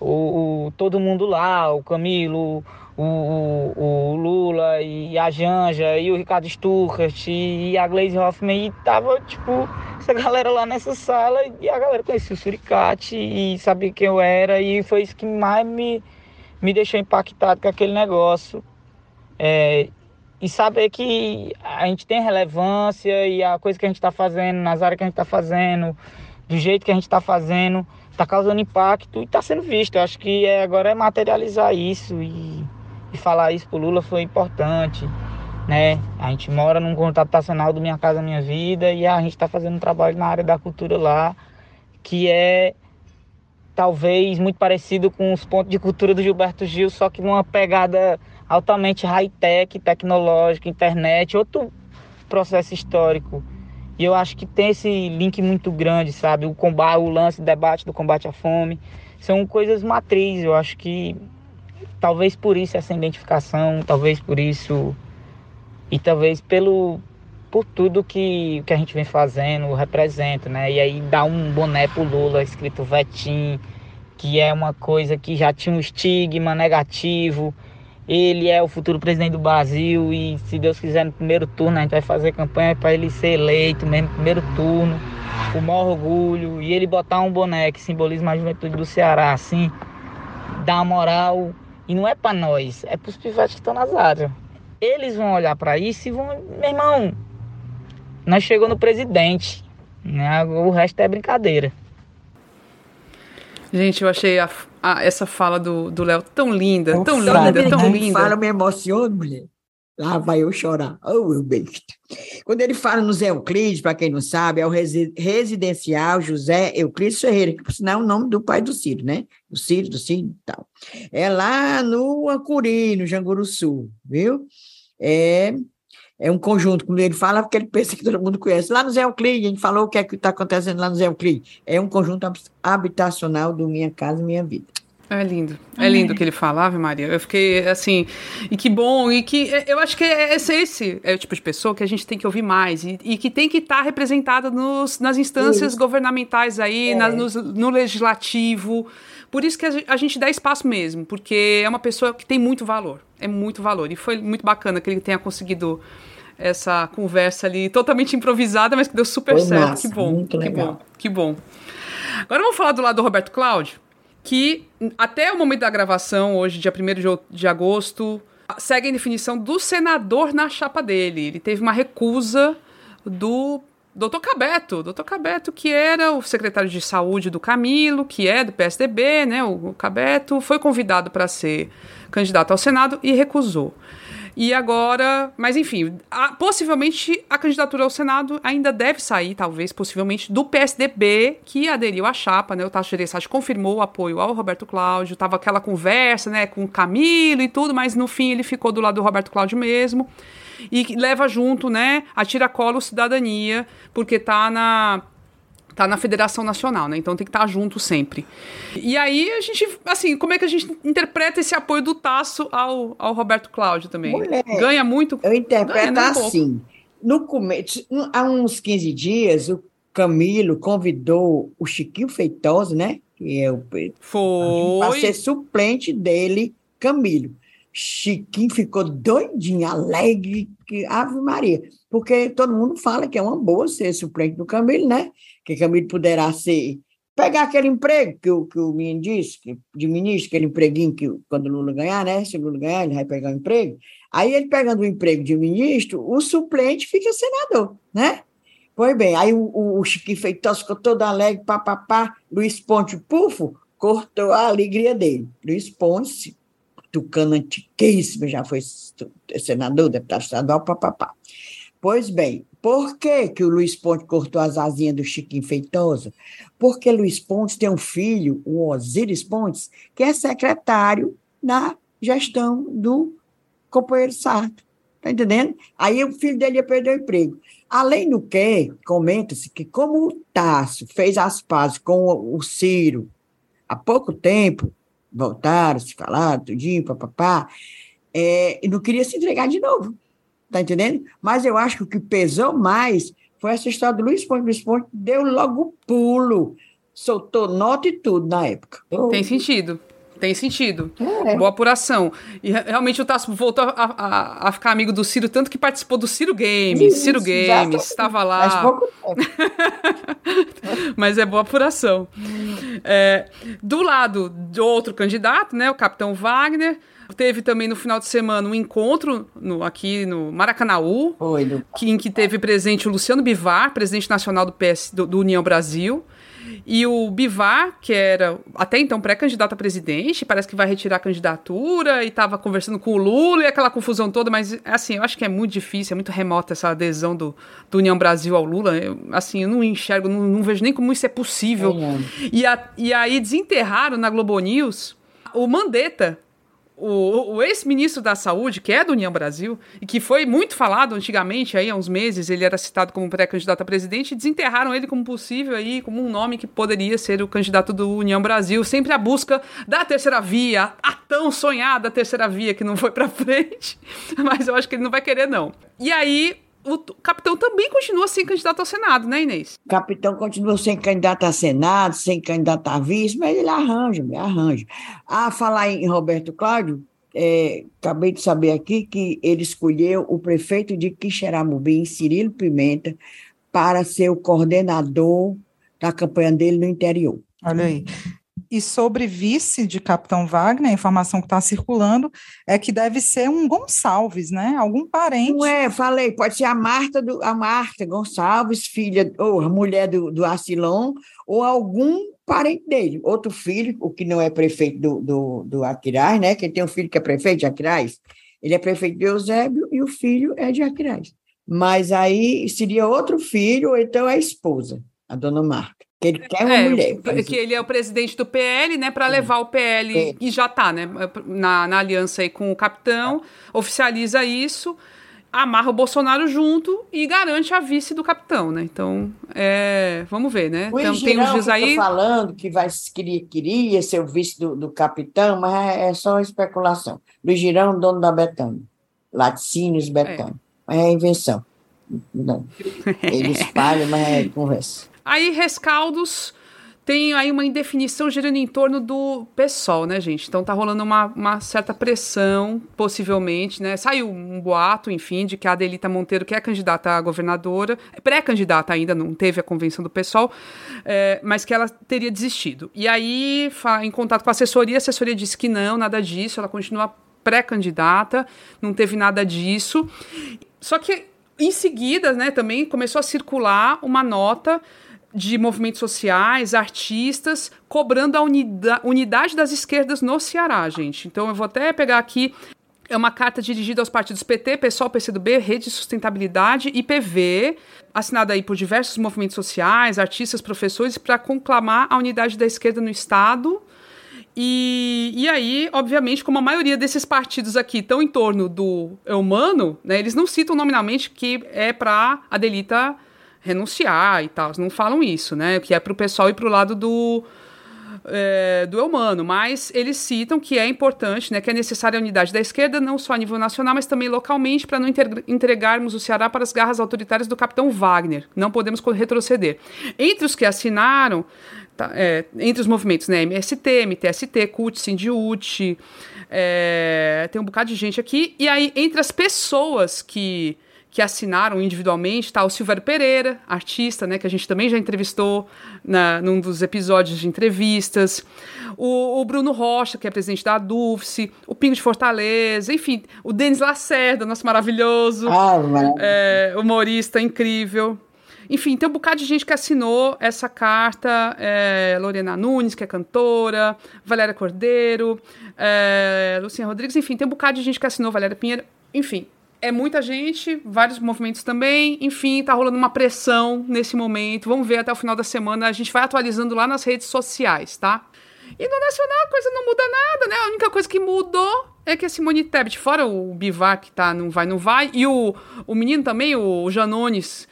Speaker 4: o, o todo mundo lá, o Camilo, o, o, o, Lula e a Janja e o Ricardo Stuckert e a Glaze Hoffman e tava, tipo, essa galera lá nessa sala e a galera conhecia o Suricate e sabia quem eu era e foi isso que mais me, me deixou impactado com aquele negócio. É, e saber que a gente tem relevância e a coisa que a gente está fazendo, nas áreas que a gente está fazendo, do jeito que a gente está fazendo, está causando impacto e está sendo visto. Eu acho que é, agora é materializar isso e, e falar isso para o Lula foi importante né? A gente mora num contato habitacional do Minha Casa Minha Vida e a gente está fazendo um trabalho na área da cultura lá, que é talvez muito parecido com os pontos de cultura do Gilberto Gil, só que numa pegada altamente high-tech, tecnológica, internet, outro processo histórico. E eu acho que tem esse link muito grande, sabe? O combate, o lance, o debate do combate à fome, são coisas matrizes. Eu acho que talvez por isso essa identificação, talvez por isso e talvez pelo por tudo que, que a gente vem fazendo representa, né? E aí dá um boné pro Lula escrito Vetim, que é uma coisa que já tinha um estigma negativo. Ele é o futuro presidente do Brasil e se Deus quiser no primeiro turno a gente vai fazer campanha para ele ser eleito mesmo no primeiro turno, com o maior orgulho. E ele botar um boné que simboliza a juventude do Ceará, assim, dá moral. E não é para nós, é para os pivetes que estão nas áreas eles vão olhar para isso e vão, meu irmão, nós chegou no presidente, né? O resto é brincadeira.
Speaker 1: Gente, eu achei a, a, essa fala do Léo tão linda, tão linda, tão linda.
Speaker 3: Fala, me emociona, mulher. Lá vai eu chorar. Oh, eu besta. Quando ele fala no Zé Euclides, para quem não sabe, é o residencial José Euclides Ferreira, que por sinal é o nome do pai do Ciro, né? Do Ciro, do Ciro e tal. É lá no Ancuri, no Janguru Sul, viu? é, é um conjunto. Quando ele fala, porque ele pensa que todo mundo conhece. Lá no Zé Euclide, a gente falou o que é que está acontecendo lá no Zé Euclide. É um conjunto habitacional do Minha Casa Minha Vida.
Speaker 1: É lindo, é lindo o que ele falava, Maria. Eu fiquei assim, e que bom, e que eu acho que é esse, esse é o tipo de pessoa que a gente tem que ouvir mais e, e que tem que estar tá representada nos, nas instâncias Isso. governamentais aí, é. na, no, no legislativo. Por isso que a gente dá espaço mesmo, porque é uma pessoa que tem muito valor, é muito valor. E foi muito bacana que ele tenha conseguido essa conversa ali totalmente improvisada, mas que deu super foi certo. Massa, que bom, muito que legal. bom, que bom. Agora vamos falar do lado do Roberto Cláudio, que até o momento da gravação, hoje, dia 1 de agosto, segue a definição do senador na chapa dele. Ele teve uma recusa do Doutor Cabeto, doutor Cabeto, que era o secretário de saúde do Camilo, que é do PSDB, né? O Cabeto foi convidado para ser candidato ao Senado e recusou. E agora, mas enfim, a, possivelmente a candidatura ao Senado ainda deve sair, talvez, possivelmente, do PSDB, que aderiu à chapa, né? O Tasso Gereissati confirmou o apoio ao Roberto Cláudio, tava aquela conversa, né, com o Camilo e tudo, mas no fim ele ficou do lado do Roberto Cláudio mesmo. E leva junto, né, a tiracolo cidadania, porque tá na tá na Federação Nacional, né? Então tem que estar tá junto sempre. E aí a gente, assim, como é que a gente interpreta esse apoio do Tasso ao, ao Roberto Cláudio também?
Speaker 3: Mulher,
Speaker 1: Ganha muito?
Speaker 3: Eu interpreto ganha, assim. No começo, há uns 15 dias, o Camilo convidou o Chiquinho Feitosa, né? Que é o
Speaker 1: Foi.
Speaker 3: para ser suplente dele, Camilo. Chiquinho ficou doidinho, alegre, que Ave Maria, porque todo mundo fala que é uma boa ser suplente do Camilo, né? Que Camilo poderá ser pegar aquele emprego que o, que o menino disse, que, de ministro, aquele empreguinho que quando o Lula ganhar, né? Se o Lula ganhar, ele vai pegar um emprego. Aí ele pegando o emprego de ministro, o suplente fica senador, né? Pois bem, aí o, o, o Chiquinho Feitosa ficou todo alegre, papapá, Luiz Ponte Pufo cortou a alegria dele. Luiz Ponte tucano antiquíssimo, já foi senador, deputado estadual, papapá. Pois bem, por que, que o Luiz Ponte cortou as asinhas do Chiquinho Feitosa? Porque Luiz Pontes tem um filho, o Osíris Pontes, que é secretário na gestão do companheiro Sarto. Está entendendo? Aí o filho dele ia perder o emprego. Além do que, comenta-se que, como o Tássio fez as pazes com o Ciro há pouco tempo, voltaram, se falaram, tudinho, papapá, é, e não queria se entregar de novo, tá entendendo? Mas eu acho que o que pesou mais foi essa história do Luiz Ponte. Luiz Ponte deu logo pulo, soltou nota e tudo na época.
Speaker 1: Tem sentido. Tem sentido. É. Boa apuração. E realmente o Tasso voltou a, a, a, ficar amigo do Ciro, tanto que participou do Ciro Games. Ciro Games, estava lá. Faz pouco tempo. [LAUGHS] Mas é boa apuração. É, do lado de outro candidato, né, o Capitão Wagner, teve também no final de semana um encontro no, aqui no Maracanaú, Oi, que, em que teve presente o Luciano Bivar, presidente nacional do, PS, do, do União Brasil, e o Bivar, que era até então pré-candidato a presidente, parece que vai retirar a candidatura e estava conversando com o Lula e aquela confusão toda, mas assim, eu acho que é muito difícil, é muito remota essa adesão do, do União Brasil ao Lula. Eu, assim, eu não enxergo, não, não, vejo nem como isso é possível. É. E, a, e aí desenterraram na Globo News o Mandetta, o, o ex-ministro da Saúde, que é do União Brasil, e que foi muito falado antigamente, aí há uns meses, ele era citado como pré-candidato a presidente, desenterraram ele como possível aí, como um nome que poderia ser o candidato do União Brasil, sempre à busca da terceira via, a tão sonhada terceira via que não foi para frente, [LAUGHS] mas eu acho que ele não vai querer não. E aí o capitão também continua sem candidato ao Senado, né, Inês?
Speaker 3: O capitão continua sem candidato a Senado, sem candidato a vice, mas ele arranja, arranja. Ah, falar em Roberto Cláudio, é, acabei de saber aqui que ele escolheu o prefeito de Quixeramobim, Cirilo Pimenta, para ser o coordenador da campanha dele no interior.
Speaker 2: Olha aí. E sobre vice de Capitão Wagner, a informação que está circulando é que deve ser um Gonçalves, né? Algum parente.
Speaker 3: Não é, falei, pode ser a Marta, do, a Marta Gonçalves, filha ou mulher do, do Acilon, ou algum parente dele, outro filho, o que não é prefeito do, do, do Aquiraz, né? Quem tem um filho que é prefeito de Aquiraz, ele é prefeito de Eusébio e o filho é de Aquiraz. Mas aí seria outro filho, ou então a esposa, a dona Marta. Que ele quer uma é, mulher.
Speaker 1: Que ele é o presidente do PL, né? Para levar o PL, é. e já está, né? Na, na aliança aí com o capitão, oficializa isso, amarra o Bolsonaro junto e garante a vice do capitão, né? Então, é, vamos ver, né?
Speaker 3: O então, tem uns aí. falando que vai, queria, queria ser o vice do, do capitão, mas é, é só especulação. Luiz Girão, dono da Betânia. Laticínios Betânia. É. é invenção. Não. [LAUGHS] Ele espalha, mas é conversa.
Speaker 1: Aí, rescaldos, tem aí uma indefinição girando em torno do PSOL, né, gente? Então tá rolando uma, uma certa pressão, possivelmente, né? Saiu um boato, enfim, de que a Adelita Monteiro, que é candidata a governadora, pré-candidata ainda, não teve a convenção do PSOL, é, mas que ela teria desistido. E aí, em contato com a assessoria, a assessoria disse que não, nada disso, ela continua pré-candidata, não teve nada disso. Só que em seguida, né, também começou a circular uma nota de movimentos sociais, artistas, cobrando a unida unidade das esquerdas no Ceará, gente. Então eu vou até pegar aqui É uma carta dirigida aos partidos PT, PSOL, PCdoB, Rede de Sustentabilidade e PV, assinada aí por diversos movimentos sociais, artistas, professores, para conclamar a unidade da esquerda no Estado. E, e aí, obviamente, como a maioria desses partidos aqui estão em torno do humano, né, eles não citam nominalmente que é para a delita renunciar e tal, não falam isso, né? Que é para o pessoal ir para o lado do, é, do humano, mas eles citam que é importante, né, que é necessária a unidade da esquerda, não só a nível nacional, mas também localmente, para não entregarmos o Ceará para as garras autoritárias do capitão Wagner. Não podemos retroceder. Entre os que assinaram, tá, é, entre os movimentos, né, MST, MTST, CUT, Sindiut, é, tem um bocado de gente aqui, e aí, entre as pessoas que que assinaram individualmente, tá? O Silvério Pereira, artista, né? Que a gente também já entrevistou na, num dos episódios de entrevistas. O, o Bruno Rocha, que é presidente da Dulce. O Pingo de Fortaleza. Enfim, o Denis Lacerda, nosso maravilhoso. Ah, é, humorista incrível. Enfim, tem um bocado de gente que assinou essa carta. É, Lorena Nunes, que é cantora. Valéria Cordeiro. É, Luciana Rodrigues. Enfim, tem um bocado de gente que assinou. Valéria Pinheiro. Enfim, é muita gente, vários movimentos também. Enfim, tá rolando uma pressão nesse momento. Vamos ver até o final da semana. A gente vai atualizando lá nas redes sociais, tá? E no Nacional a coisa não muda nada, né? A única coisa que mudou é que a Simone Tebet, fora o Bivar, que tá não vai, não vai, e o, o menino também, o Janones,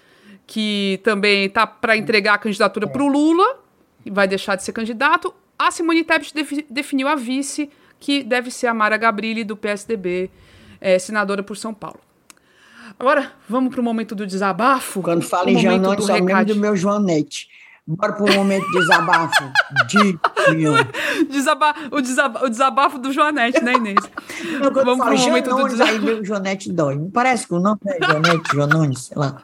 Speaker 1: que também tá para entregar a candidatura pro Lula, e vai deixar de ser candidato. A Simone Tebet definiu a vice, que deve ser a Mara Gabrilli, do PSDB é, senadora por São Paulo. Agora, vamos para o momento do desabafo.
Speaker 3: Quando fala em Janone, só lembro do meu Joanete. Bora para o momento do desabafo. [LAUGHS] de
Speaker 1: Desaba o, desaba o desabafo do Joanete, né, Inês?
Speaker 3: Não, Vamos para o momento Janones, do desabafo. Aí meu Joanete dói. Não parece que o nome é Joanete, sei lá.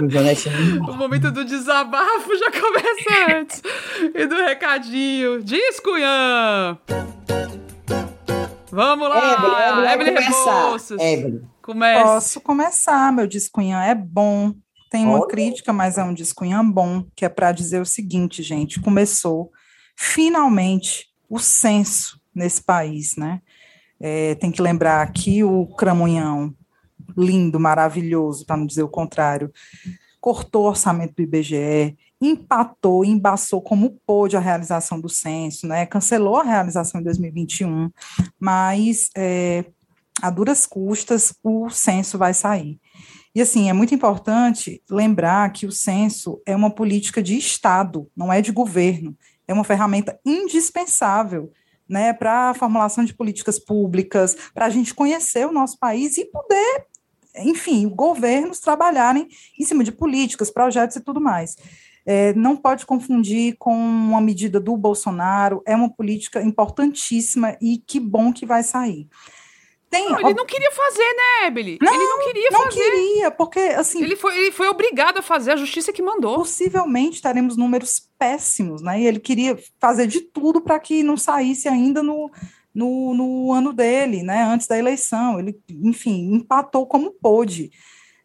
Speaker 1: O, Joanete... o momento do desabafo já começa antes. E do recadinho. Diz, Cunhã! Vamos lá, Evelyn, Rebouças.
Speaker 2: Posso começar, meu discunhã é bom. Tem uma Olha. crítica, mas é um discunhã bom, que é para dizer o seguinte, gente, começou finalmente o censo nesse país, né? É, tem que lembrar que o Cramunhão, lindo, maravilhoso, para não dizer o contrário, cortou o orçamento do IBGE, empatou, embaçou como pôde a realização do censo, né? Cancelou a realização em 2021, mas é, a duras custas o censo vai sair. E assim, é muito importante lembrar que o censo é uma política de Estado, não é de governo, é uma ferramenta indispensável né, para a formulação de políticas públicas, para a gente conhecer o nosso país e poder, enfim, governos trabalharem em cima de políticas, projetos e tudo mais é, não pode confundir com uma medida do Bolsonaro, é uma política importantíssima e que bom que vai sair.
Speaker 1: Tem, não, ele não queria fazer, né, Ebeli? Não, ele não queria
Speaker 2: não
Speaker 1: fazer.
Speaker 2: Não queria, porque assim.
Speaker 1: Ele foi, ele foi obrigado a fazer, a justiça que mandou.
Speaker 2: Possivelmente teremos números péssimos, né? E ele queria fazer de tudo para que não saísse ainda no, no, no, ano dele, né? Antes da eleição. Ele, enfim, empatou como pôde.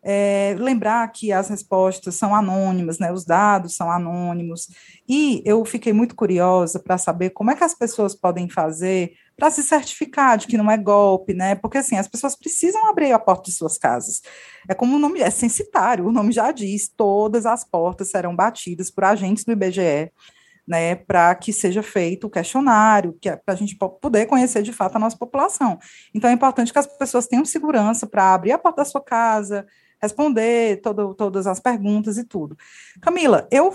Speaker 2: É, lembrar que as respostas são anônimas, né, os dados são anônimos, e eu fiquei muito curiosa para saber como é que as pessoas podem fazer para se certificar de que não é golpe, né? Porque assim, as pessoas precisam abrir a porta de suas casas. É como o nome é censitário, o nome já diz, todas as portas serão batidas por agentes do IBGE. Né, para que seja feito o questionário, que é para a gente poder conhecer de fato a nossa população. Então é importante que as pessoas tenham segurança para abrir a porta da sua casa, responder todo, todas as perguntas e tudo. Camila, eu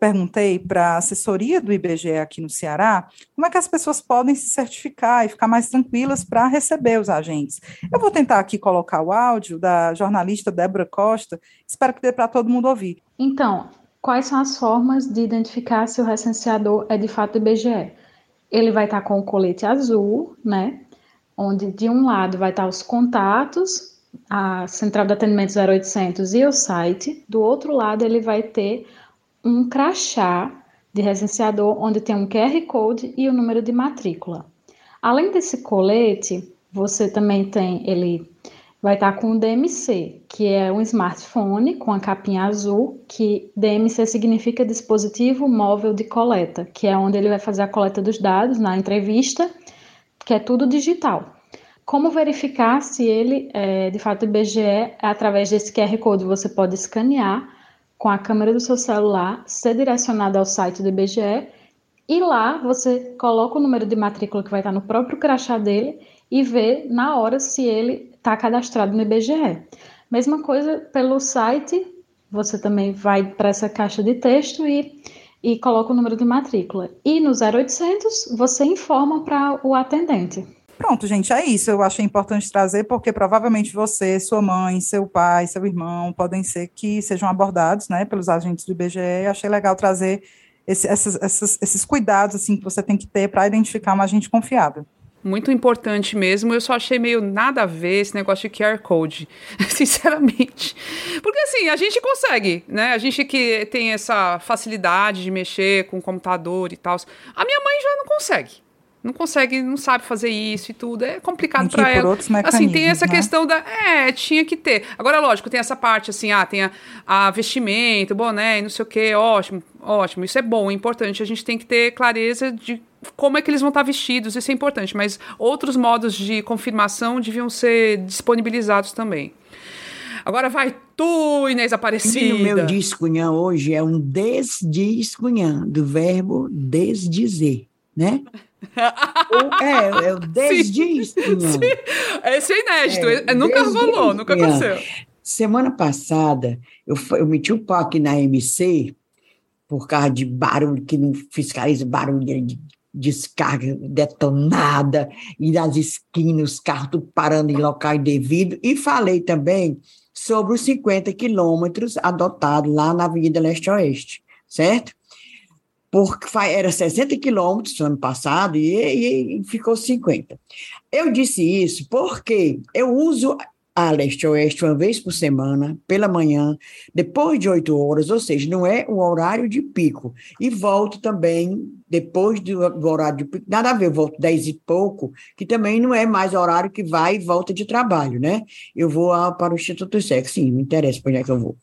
Speaker 2: perguntei para a assessoria do IBGE aqui no Ceará como é que as pessoas podem se certificar e ficar mais tranquilas para receber os agentes. Eu vou tentar aqui colocar o áudio da jornalista Débora Costa, espero que dê para todo mundo ouvir.
Speaker 5: Então, quais são as formas de identificar se o recenseador é de fato IBGE? Ele vai estar com o colete azul, né? Onde de um lado vai estar os contatos a central de atendimento 0800 e o site. Do outro lado, ele vai ter um crachá de recenseador onde tem um QR Code e o número de matrícula. Além desse colete, você também tem ele vai estar com o DMC, que é um smartphone com a capinha azul, que DMC significa dispositivo móvel de coleta, que é onde ele vai fazer a coleta dos dados na entrevista, que é tudo digital. Como verificar se ele é de fato IBGE? É através desse QR Code você pode escanear com a câmera do seu celular, ser direcionado ao site do IBGE e lá você coloca o número de matrícula que vai estar no próprio crachá dele e vê na hora se ele está cadastrado no IBGE. Mesma coisa pelo site, você também vai para essa caixa de texto e, e coloca o número de matrícula. E no 0800 você informa para o atendente.
Speaker 2: Pronto, gente, é isso. Eu achei importante trazer, porque provavelmente você, sua mãe, seu pai, seu irmão, podem ser que sejam abordados né, pelos agentes do IBGE. Achei legal trazer esse, esses, esses, esses cuidados assim, que você tem que ter para identificar um agente confiável
Speaker 1: muito importante mesmo. Eu só achei meio nada a ver esse negócio de QR Code, [LAUGHS] sinceramente. Porque assim, a gente consegue, né? A gente que tem essa facilidade de mexer com computador e tal. A minha mãe já não consegue não consegue, não sabe fazer isso e tudo. É complicado para ela. assim, tem essa
Speaker 2: né?
Speaker 1: questão da. É, tinha que ter. Agora, lógico, tem essa parte assim, ah, tem a, a vestimento, boné, não sei o quê, ótimo, ótimo. Isso é bom, é importante. A gente tem que ter clareza de como é que eles vão estar vestidos, isso é importante. Mas outros modos de confirmação deviam ser disponibilizados também. Agora vai tu, Inês Aparecida. E
Speaker 3: o meu discunhã hoje é um desdiscunhã, do verbo desdizer, né? É, é o [LAUGHS] desdiscunhã.
Speaker 1: Esse é inédito, é, nunca rolou, nunca aconteceu.
Speaker 3: Semana passada, eu, eu meti o pau aqui na MC, por causa de barulho, que não fiscaliza barulho de descarga detonada, e nas esquinas, os carros parando em local indevido, e falei também sobre os 50 quilômetros adotados lá na Avenida Leste-Oeste, certo? Porque era 60 quilômetros no ano passado e, e, ficou 50. Eu disse isso porque eu uso a leste-oeste uma vez por semana, pela manhã, depois de oito horas, ou seja, não é o horário de pico. E volto também depois do, do, horário de pico, nada a ver, eu volto dez e pouco, que também não é mais horário que vai e volta de trabalho, né? Eu vou a, para o Instituto Sexo, sim, não interessa para onde é que eu vou.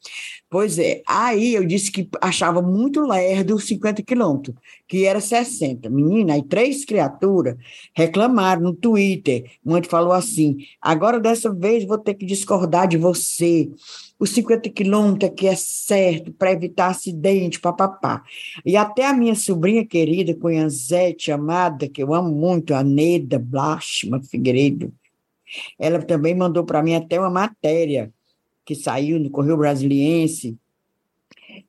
Speaker 3: Pois é, aí eu disse que achava muito lerdo 50 quilômetros, que era 60. Menina, aí três criaturas reclamaram no Twitter. Uma falou assim: agora dessa vez vou ter que discordar de você. Os 50 quilômetros aqui é certo para evitar acidente, papapá. E até a minha sobrinha querida, Cunhanzete, amada, que eu amo muito, a Neda Blachma Figueiredo, ela também mandou para mim até uma matéria que saiu no Correio Brasiliense,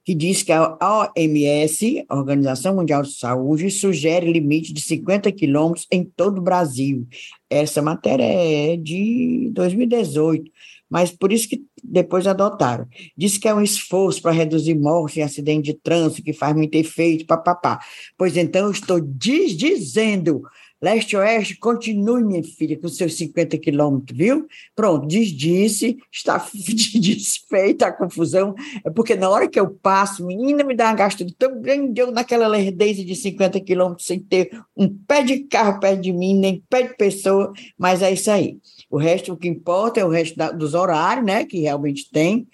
Speaker 3: que diz que a OMS, Organização Mundial de Saúde, sugere limite de 50 quilômetros em todo o Brasil. Essa matéria é de 2018, mas por isso que depois adotaram. Diz que é um esforço para reduzir mortes em acidente de trânsito, que faz muito efeito, papapá. Pois então, eu estou desdizendo Leste-Oeste, continue, minha filha, com seus 50 quilômetros, viu? Pronto, desdisse, está [LAUGHS] desfeita a confusão, é porque na hora que eu passo, menina, me dá uma gastura tão grande, eu naquela lerdeza de 50 quilômetros, sem ter um pé de carro perto de mim, nem pé de pessoa, mas é isso aí. O resto, o que importa é o resto da, dos horários, né, que realmente tem,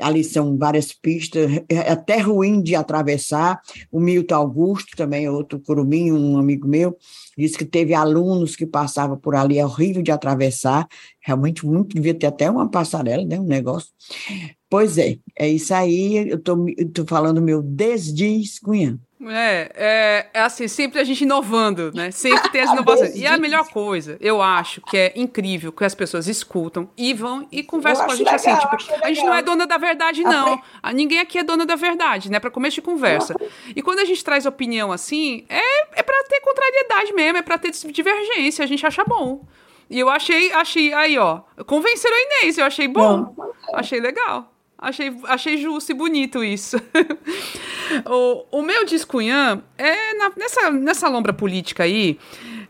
Speaker 3: ali são várias pistas, é até ruim de atravessar. O Milton Augusto, também é outro curumim, um amigo meu, disse que teve alunos que passavam por ali, é horrível de atravessar, realmente muito, devia ter até uma passarela, né, um negócio. Pois é, é isso aí, eu estou falando meu desdiz cunhã.
Speaker 1: É, é, é, assim, sempre a gente inovando, né? Sempre tem as [LAUGHS] inovações. E a melhor coisa, eu acho que é incrível que as pessoas escutam e vão e conversam com a gente assim, legal, assim, tipo, a gente não é dona da verdade, não. A ninguém aqui é dona da verdade, né? Pra começo de conversa. E quando a gente traz opinião assim, é, é pra ter contrariedade mesmo, é pra ter divergência, a gente acha bom. E eu achei, achei, aí, ó, convenceram a Inês, eu achei bom. Achei legal. Achei, achei justo e bonito isso. [LAUGHS] o, o meu descunhã é na, nessa, nessa lombra política aí.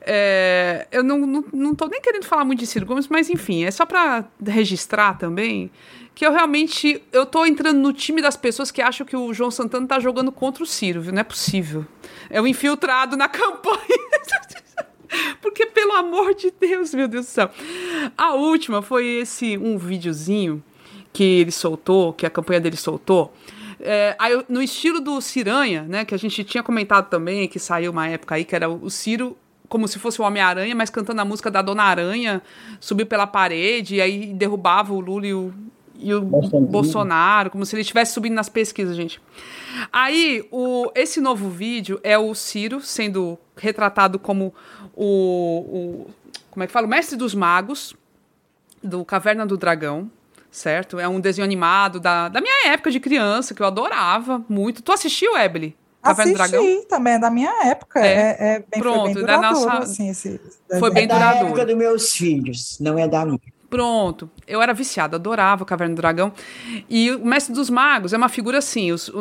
Speaker 1: É, eu não, não, não tô nem querendo falar muito de Ciro Gomes, mas enfim, é só para registrar também que eu realmente eu tô entrando no time das pessoas que acham que o João Santana tá jogando contra o Ciro, viu? Não é possível. É o um infiltrado na [LAUGHS] campanha. Porque, pelo amor de Deus, meu Deus do céu. A última foi esse um videozinho que ele soltou, que a campanha dele soltou, é, aí, no estilo do Ciranha, né, que a gente tinha comentado também, que saiu uma época aí, que era o Ciro como se fosse o Homem-Aranha, mas cantando a música da Dona Aranha, subiu pela parede e aí derrubava o Lula e o, e o Bolsonaro. Como se ele estivesse subindo nas pesquisas, gente. Aí, o, esse novo vídeo é o Ciro sendo retratado como o, o como é que fala? O mestre dos magos do Caverna do Dragão, certo? É um desenho animado da, da minha época de criança, que eu adorava muito. Tu assistiu, Ebele?
Speaker 2: Caverna Assisti, do Dragão? também é da minha época. É, é, é bem,
Speaker 1: Pronto,
Speaker 2: foi bem
Speaker 1: da nossa...
Speaker 2: assim, esse
Speaker 1: Foi bem
Speaker 3: é
Speaker 1: duradouro.
Speaker 3: da época dos meus filhos, não é da minha.
Speaker 1: Pronto. Eu era viciada, adorava o Caverna do Dragão. E o Mestre dos Magos é uma figura assim: os,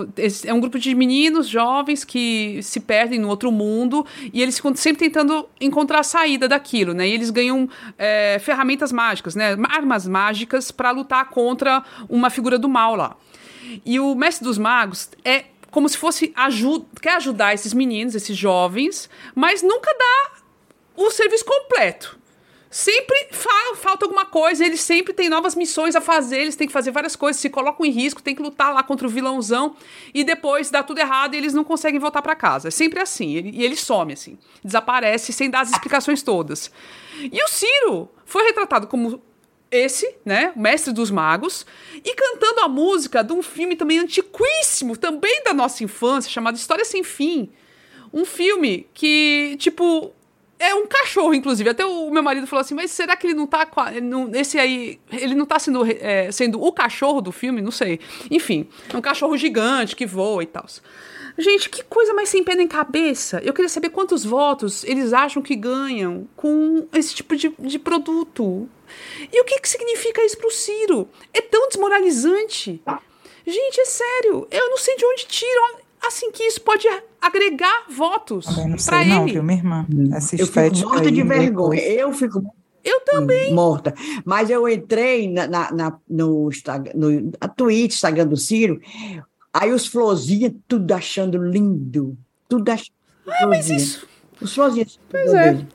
Speaker 1: é um grupo de meninos jovens que se perdem no outro mundo e eles ficam sempre tentando encontrar a saída daquilo, né? E eles ganham é, ferramentas mágicas, né? Armas mágicas para lutar contra uma figura do mal lá. E o Mestre dos Magos é como se fosse ajuda, quer ajudar esses meninos, esses jovens, mas nunca dá o serviço completo sempre fa falta alguma coisa, eles sempre têm novas missões a fazer, eles têm que fazer várias coisas, se colocam em risco, tem que lutar lá contra o vilãozão e depois dá tudo errado e eles não conseguem voltar para casa. É sempre assim, e ele some assim, desaparece sem dar as explicações todas. E o Ciro foi retratado como esse, né, o mestre dos magos, e cantando a música de um filme também antiquíssimo, também da nossa infância, chamado História Sem Fim. Um filme que, tipo, é um cachorro, inclusive. Até o meu marido falou assim: mas será que ele não tá. Não, esse aí. Ele não tá sendo, é, sendo o cachorro do filme? Não sei. Enfim, é um cachorro gigante que voa e tal. Gente, que coisa mais sem pé nem cabeça. Eu queria saber quantos votos eles acham que ganham com esse tipo de, de produto. E o que, que significa isso pro Ciro? É tão desmoralizante. Gente, é sério. Eu não sei de onde tiram assim que isso pode agregar votos para ele. Não,
Speaker 2: viu, minha irmã?
Speaker 3: Hum. Essa eu fico morta de vergonha. Depois. Eu fico
Speaker 1: eu também.
Speaker 3: Morta. Mas eu entrei na, na, na no, no a Twitch, Instagram do Ciro, aí os florzinhos tudo achando lindo. Tudo achando.
Speaker 1: Ah, mas isso.
Speaker 3: Os florzinhos.
Speaker 1: Pois é. Dele.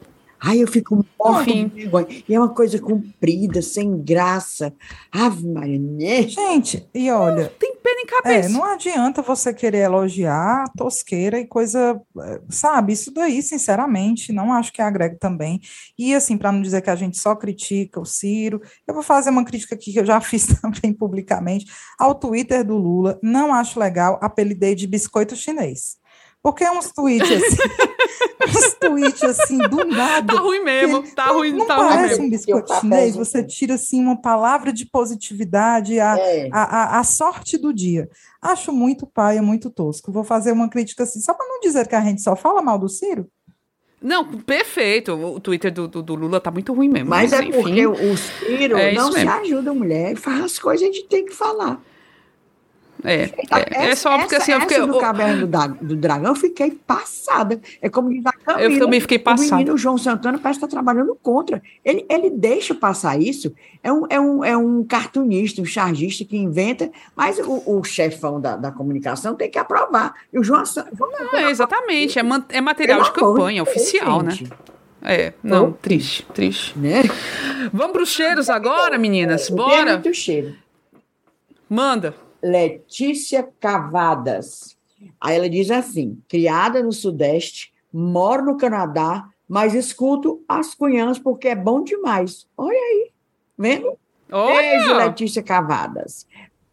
Speaker 3: Ai, eu fico morto de vergonha. E é uma coisa comprida, sem graça. Ave Maria. Né?
Speaker 2: Gente, e olha. Não
Speaker 1: tem pena em cabeça.
Speaker 2: É, não adianta você querer elogiar tosqueira e coisa. É, sabe, isso daí, sinceramente, não acho que agrega também. E assim, para não dizer que a gente só critica o Ciro, eu vou fazer uma crítica aqui que eu já [LAUGHS] fiz também publicamente ao Twitter do Lula. Não acho legal, apelidei de biscoito chinês. Porque é uns tweets assim, [LAUGHS] uns tweets assim, do nada.
Speaker 1: Tá ruim mesmo, tá ruim,
Speaker 2: não
Speaker 1: tá
Speaker 2: parece
Speaker 1: ruim
Speaker 2: um biscoito chinês, você tira assim uma palavra de positividade, a, é. a, a, a, sorte do dia. Acho muito paia, muito tosco. Vou fazer uma crítica assim, só para não dizer que a gente só fala mal do Ciro.
Speaker 1: Não, perfeito. O Twitter do, do, do Lula tá muito ruim mesmo.
Speaker 3: Mas, mas é enfim, porque o Ciro é não se ajuda, mulher. Faz as coisas, a gente tem que falar.
Speaker 1: É, é, é, só porque assim, eu fiquei.
Speaker 3: do Caverna do, do Dragão, eu fiquei passada. É como diz a Camila,
Speaker 1: Eu também fiquei passada.
Speaker 3: O menino João Santana parece estar trabalhando contra. Ele, ele deixa passar isso. É um, é, um, é um cartunista, um chargista que inventa, mas o, o chefão da, da comunicação tem que aprovar. E o João, João
Speaker 1: Não, é, exatamente. É, é material de campanha oficial, né? É, não, oh. triste, triste. Né? Vamos para os cheiros agora, meninas? Bora.
Speaker 3: Muito cheiro.
Speaker 1: Manda.
Speaker 3: Letícia Cavadas. Aí ela diz assim: criada no Sudeste, moro no Canadá, mas escuto as cunhãs porque é bom demais. Olha aí, vendo?
Speaker 1: Olha.
Speaker 3: Beijo, Letícia Cavadas.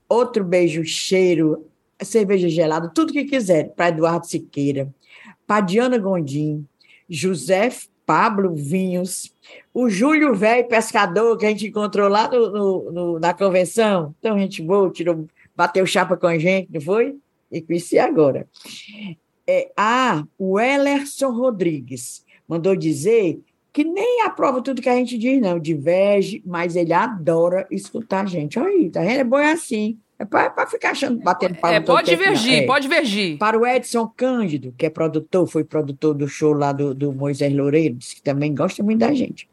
Speaker 3: Outro beijo, cheiro, cerveja gelada, tudo que quiser, para Eduardo Siqueira, para Diana Gondim, José Pablo Vinhos, o Júlio Velho Pescador, que a gente encontrou lá no, no, no, na convenção. Então, a gente boa, tirou bateu chapa com a gente, não foi? E conheci agora. É, ah, o Ellerson Rodrigues mandou dizer que nem aprova tudo que a gente diz, não, diverge, mas ele adora escutar a gente. Olha aí, tá vendo? É bom é assim. É para ficar achando, batendo
Speaker 1: palma. É, pode divergir, é. pode divergir.
Speaker 3: Para o Edson Cândido, que é produtor, foi produtor do show lá do, do Moisés Loureiro, que também gosta muito da gente.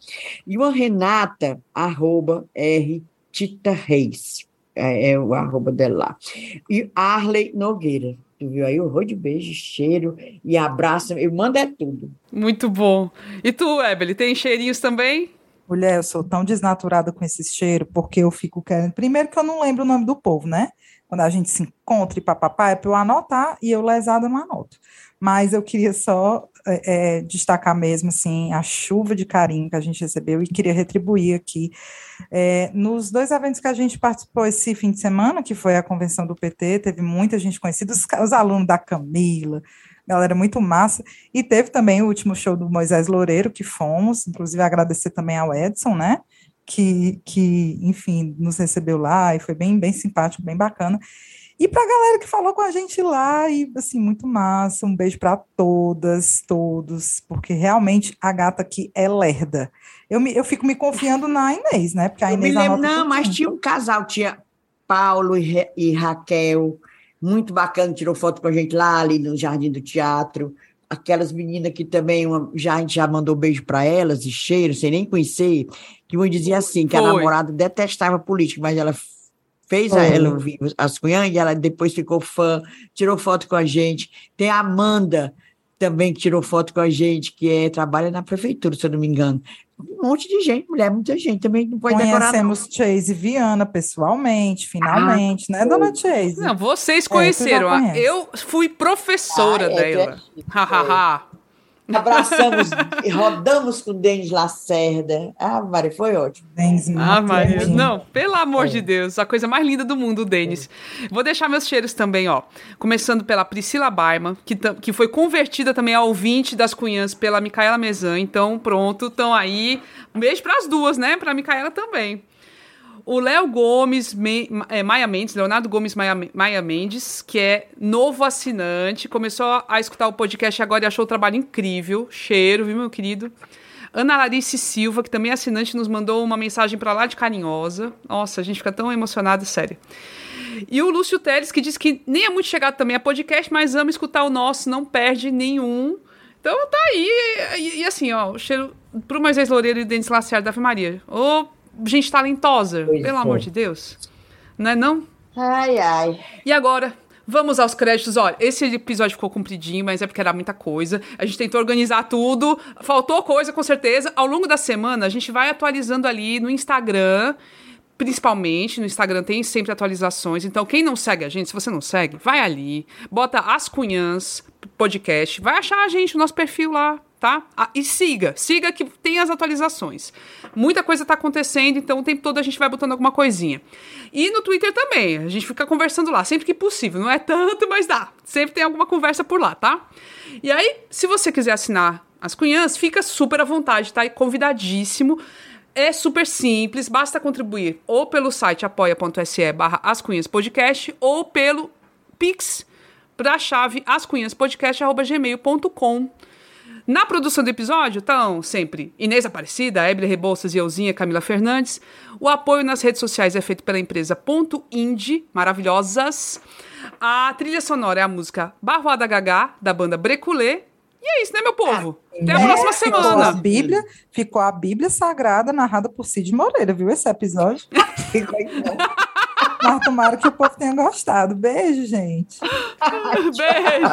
Speaker 3: E uma Renata, arroba R. Tita Reis é, é o arroba dela lá. E Arley Nogueira. Tu viu aí? O de beijo, cheiro e abraço. Eu mando é tudo.
Speaker 1: Muito bom. E tu, Ebele, tem cheirinhos também?
Speaker 2: Mulher, eu sou tão desnaturada com esse cheiro, porque eu fico querendo. Primeiro que eu não lembro o nome do povo, né? Quando a gente se encontra e papapá, é para eu anotar e eu lesada não anoto. Mas eu queria só é, é, destacar mesmo assim a chuva de carinho que a gente recebeu e queria retribuir aqui é, nos dois eventos que a gente participou esse fim de semana, que foi a convenção do PT, teve muita gente conhecida, os, os alunos da Camila, galera muito massa. E teve também o último show do Moisés Loureiro, que fomos, inclusive agradecer também ao Edson, né? Que, que, enfim, nos recebeu lá e foi bem, bem simpático, bem bacana. E para a galera que falou com a gente lá, e assim, muito massa. Um beijo para todas, todos, porque realmente a gata aqui é lerda. Eu, me, eu fico me confiando na Inês, né? Porque a Inês
Speaker 3: eu me lembro, não, mas tinha um casal, tinha Paulo e, e Raquel, muito bacana, tirou foto com a gente lá ali no Jardim do Teatro. Aquelas meninas que também uma, já, a gente já mandou beijo para elas, e cheiro, sem nem conhecer, que uma dizia assim, que Foi. a namorada detestava política, mas ela fez a ela ouvir as cunhãs e ela depois ficou fã, tirou foto com a gente. Tem a Amanda, também que tirou foto com a gente, que é, trabalha na prefeitura, se eu não me engano um monte de gente, mulher, muita gente também não pode decorar.
Speaker 2: Conhecemos Chase Viana pessoalmente, finalmente, ah, né, dona Chase?
Speaker 1: Não, vocês conheceram. É, eu fui professora ah, é, dela. Hahaha.
Speaker 3: Abraçamos e rodamos com o Denis Lacerda. Ah, Maria, foi ótimo.
Speaker 1: Denis, ah, Maria. Não, pelo amor é. de Deus, a coisa mais linda do mundo, o Denis. É. Vou deixar meus cheiros também, ó. Começando pela Priscila Baima, que, que foi convertida também a ouvinte das Cunhãs pela Micaela Mezan. Então, pronto, estão aí. Um beijo para as duas, né? Para a Micaela também. O Léo Gomes, Me, é, Maia Mendes, Leonardo Gomes Maia, Maia Mendes, que é novo assinante, começou a escutar o podcast agora e achou o trabalho incrível. Cheiro, viu, meu querido? Ana Larice Silva, que também é assinante, nos mandou uma mensagem para lá de carinhosa. Nossa, a gente fica tão emocionado, sério. E o Lúcio Teles, que diz que nem é muito chegado também a podcast, mas ama escutar o nosso, não perde nenhum. Então tá aí. E, e assim, ó, o cheiro pro Moisés Loureiro e Denis Lacerda da Ave Maria. Ô, gente talentosa, pois pelo amor de Deus. Não é não?
Speaker 3: Ai, ai.
Speaker 1: E agora, Vamos aos créditos. Olha, esse episódio ficou compridinho, mas é porque era muita coisa. A gente tentou organizar tudo. Faltou coisa, com certeza. Ao longo da semana, a gente vai atualizando ali no Instagram. Principalmente no Instagram tem sempre atualizações. Então, quem não segue a gente, se você não segue, vai ali, bota As Cunhãs Podcast, vai achar a gente, o nosso perfil lá tá? Ah, e siga, siga que tem as atualizações. Muita coisa está acontecendo, então o tempo todo a gente vai botando alguma coisinha. E no Twitter também, a gente fica conversando lá, sempre que possível. Não é tanto, mas dá. Sempre tem alguma conversa por lá, tá? E aí, se você quiser assinar as cunhãs, fica super à vontade, tá? E convidadíssimo. É super simples, basta contribuir ou pelo site apoia.se barra ascunhaspodcast ou pelo Pix para a chave ascunhaspodcast.gmail.com. Na produção do episódio estão sempre Inês Aparecida, Ebre Rebouças e Euzinha Camila Fernandes. O apoio nas redes sociais é feito pela empresa Ponto Indie, maravilhosas. A trilha sonora é a música Barroada Gagá, da banda Breculê. E é isso, né, meu povo? Ah, Até a é, próxima semana.
Speaker 2: Ficou a, Bíblia, ficou a Bíblia Sagrada narrada por Cid Moreira, viu esse episódio? ficou. [LAUGHS] Mas tomara que o povo tenha gostado. Beijo, gente. [LAUGHS]
Speaker 1: Beijo.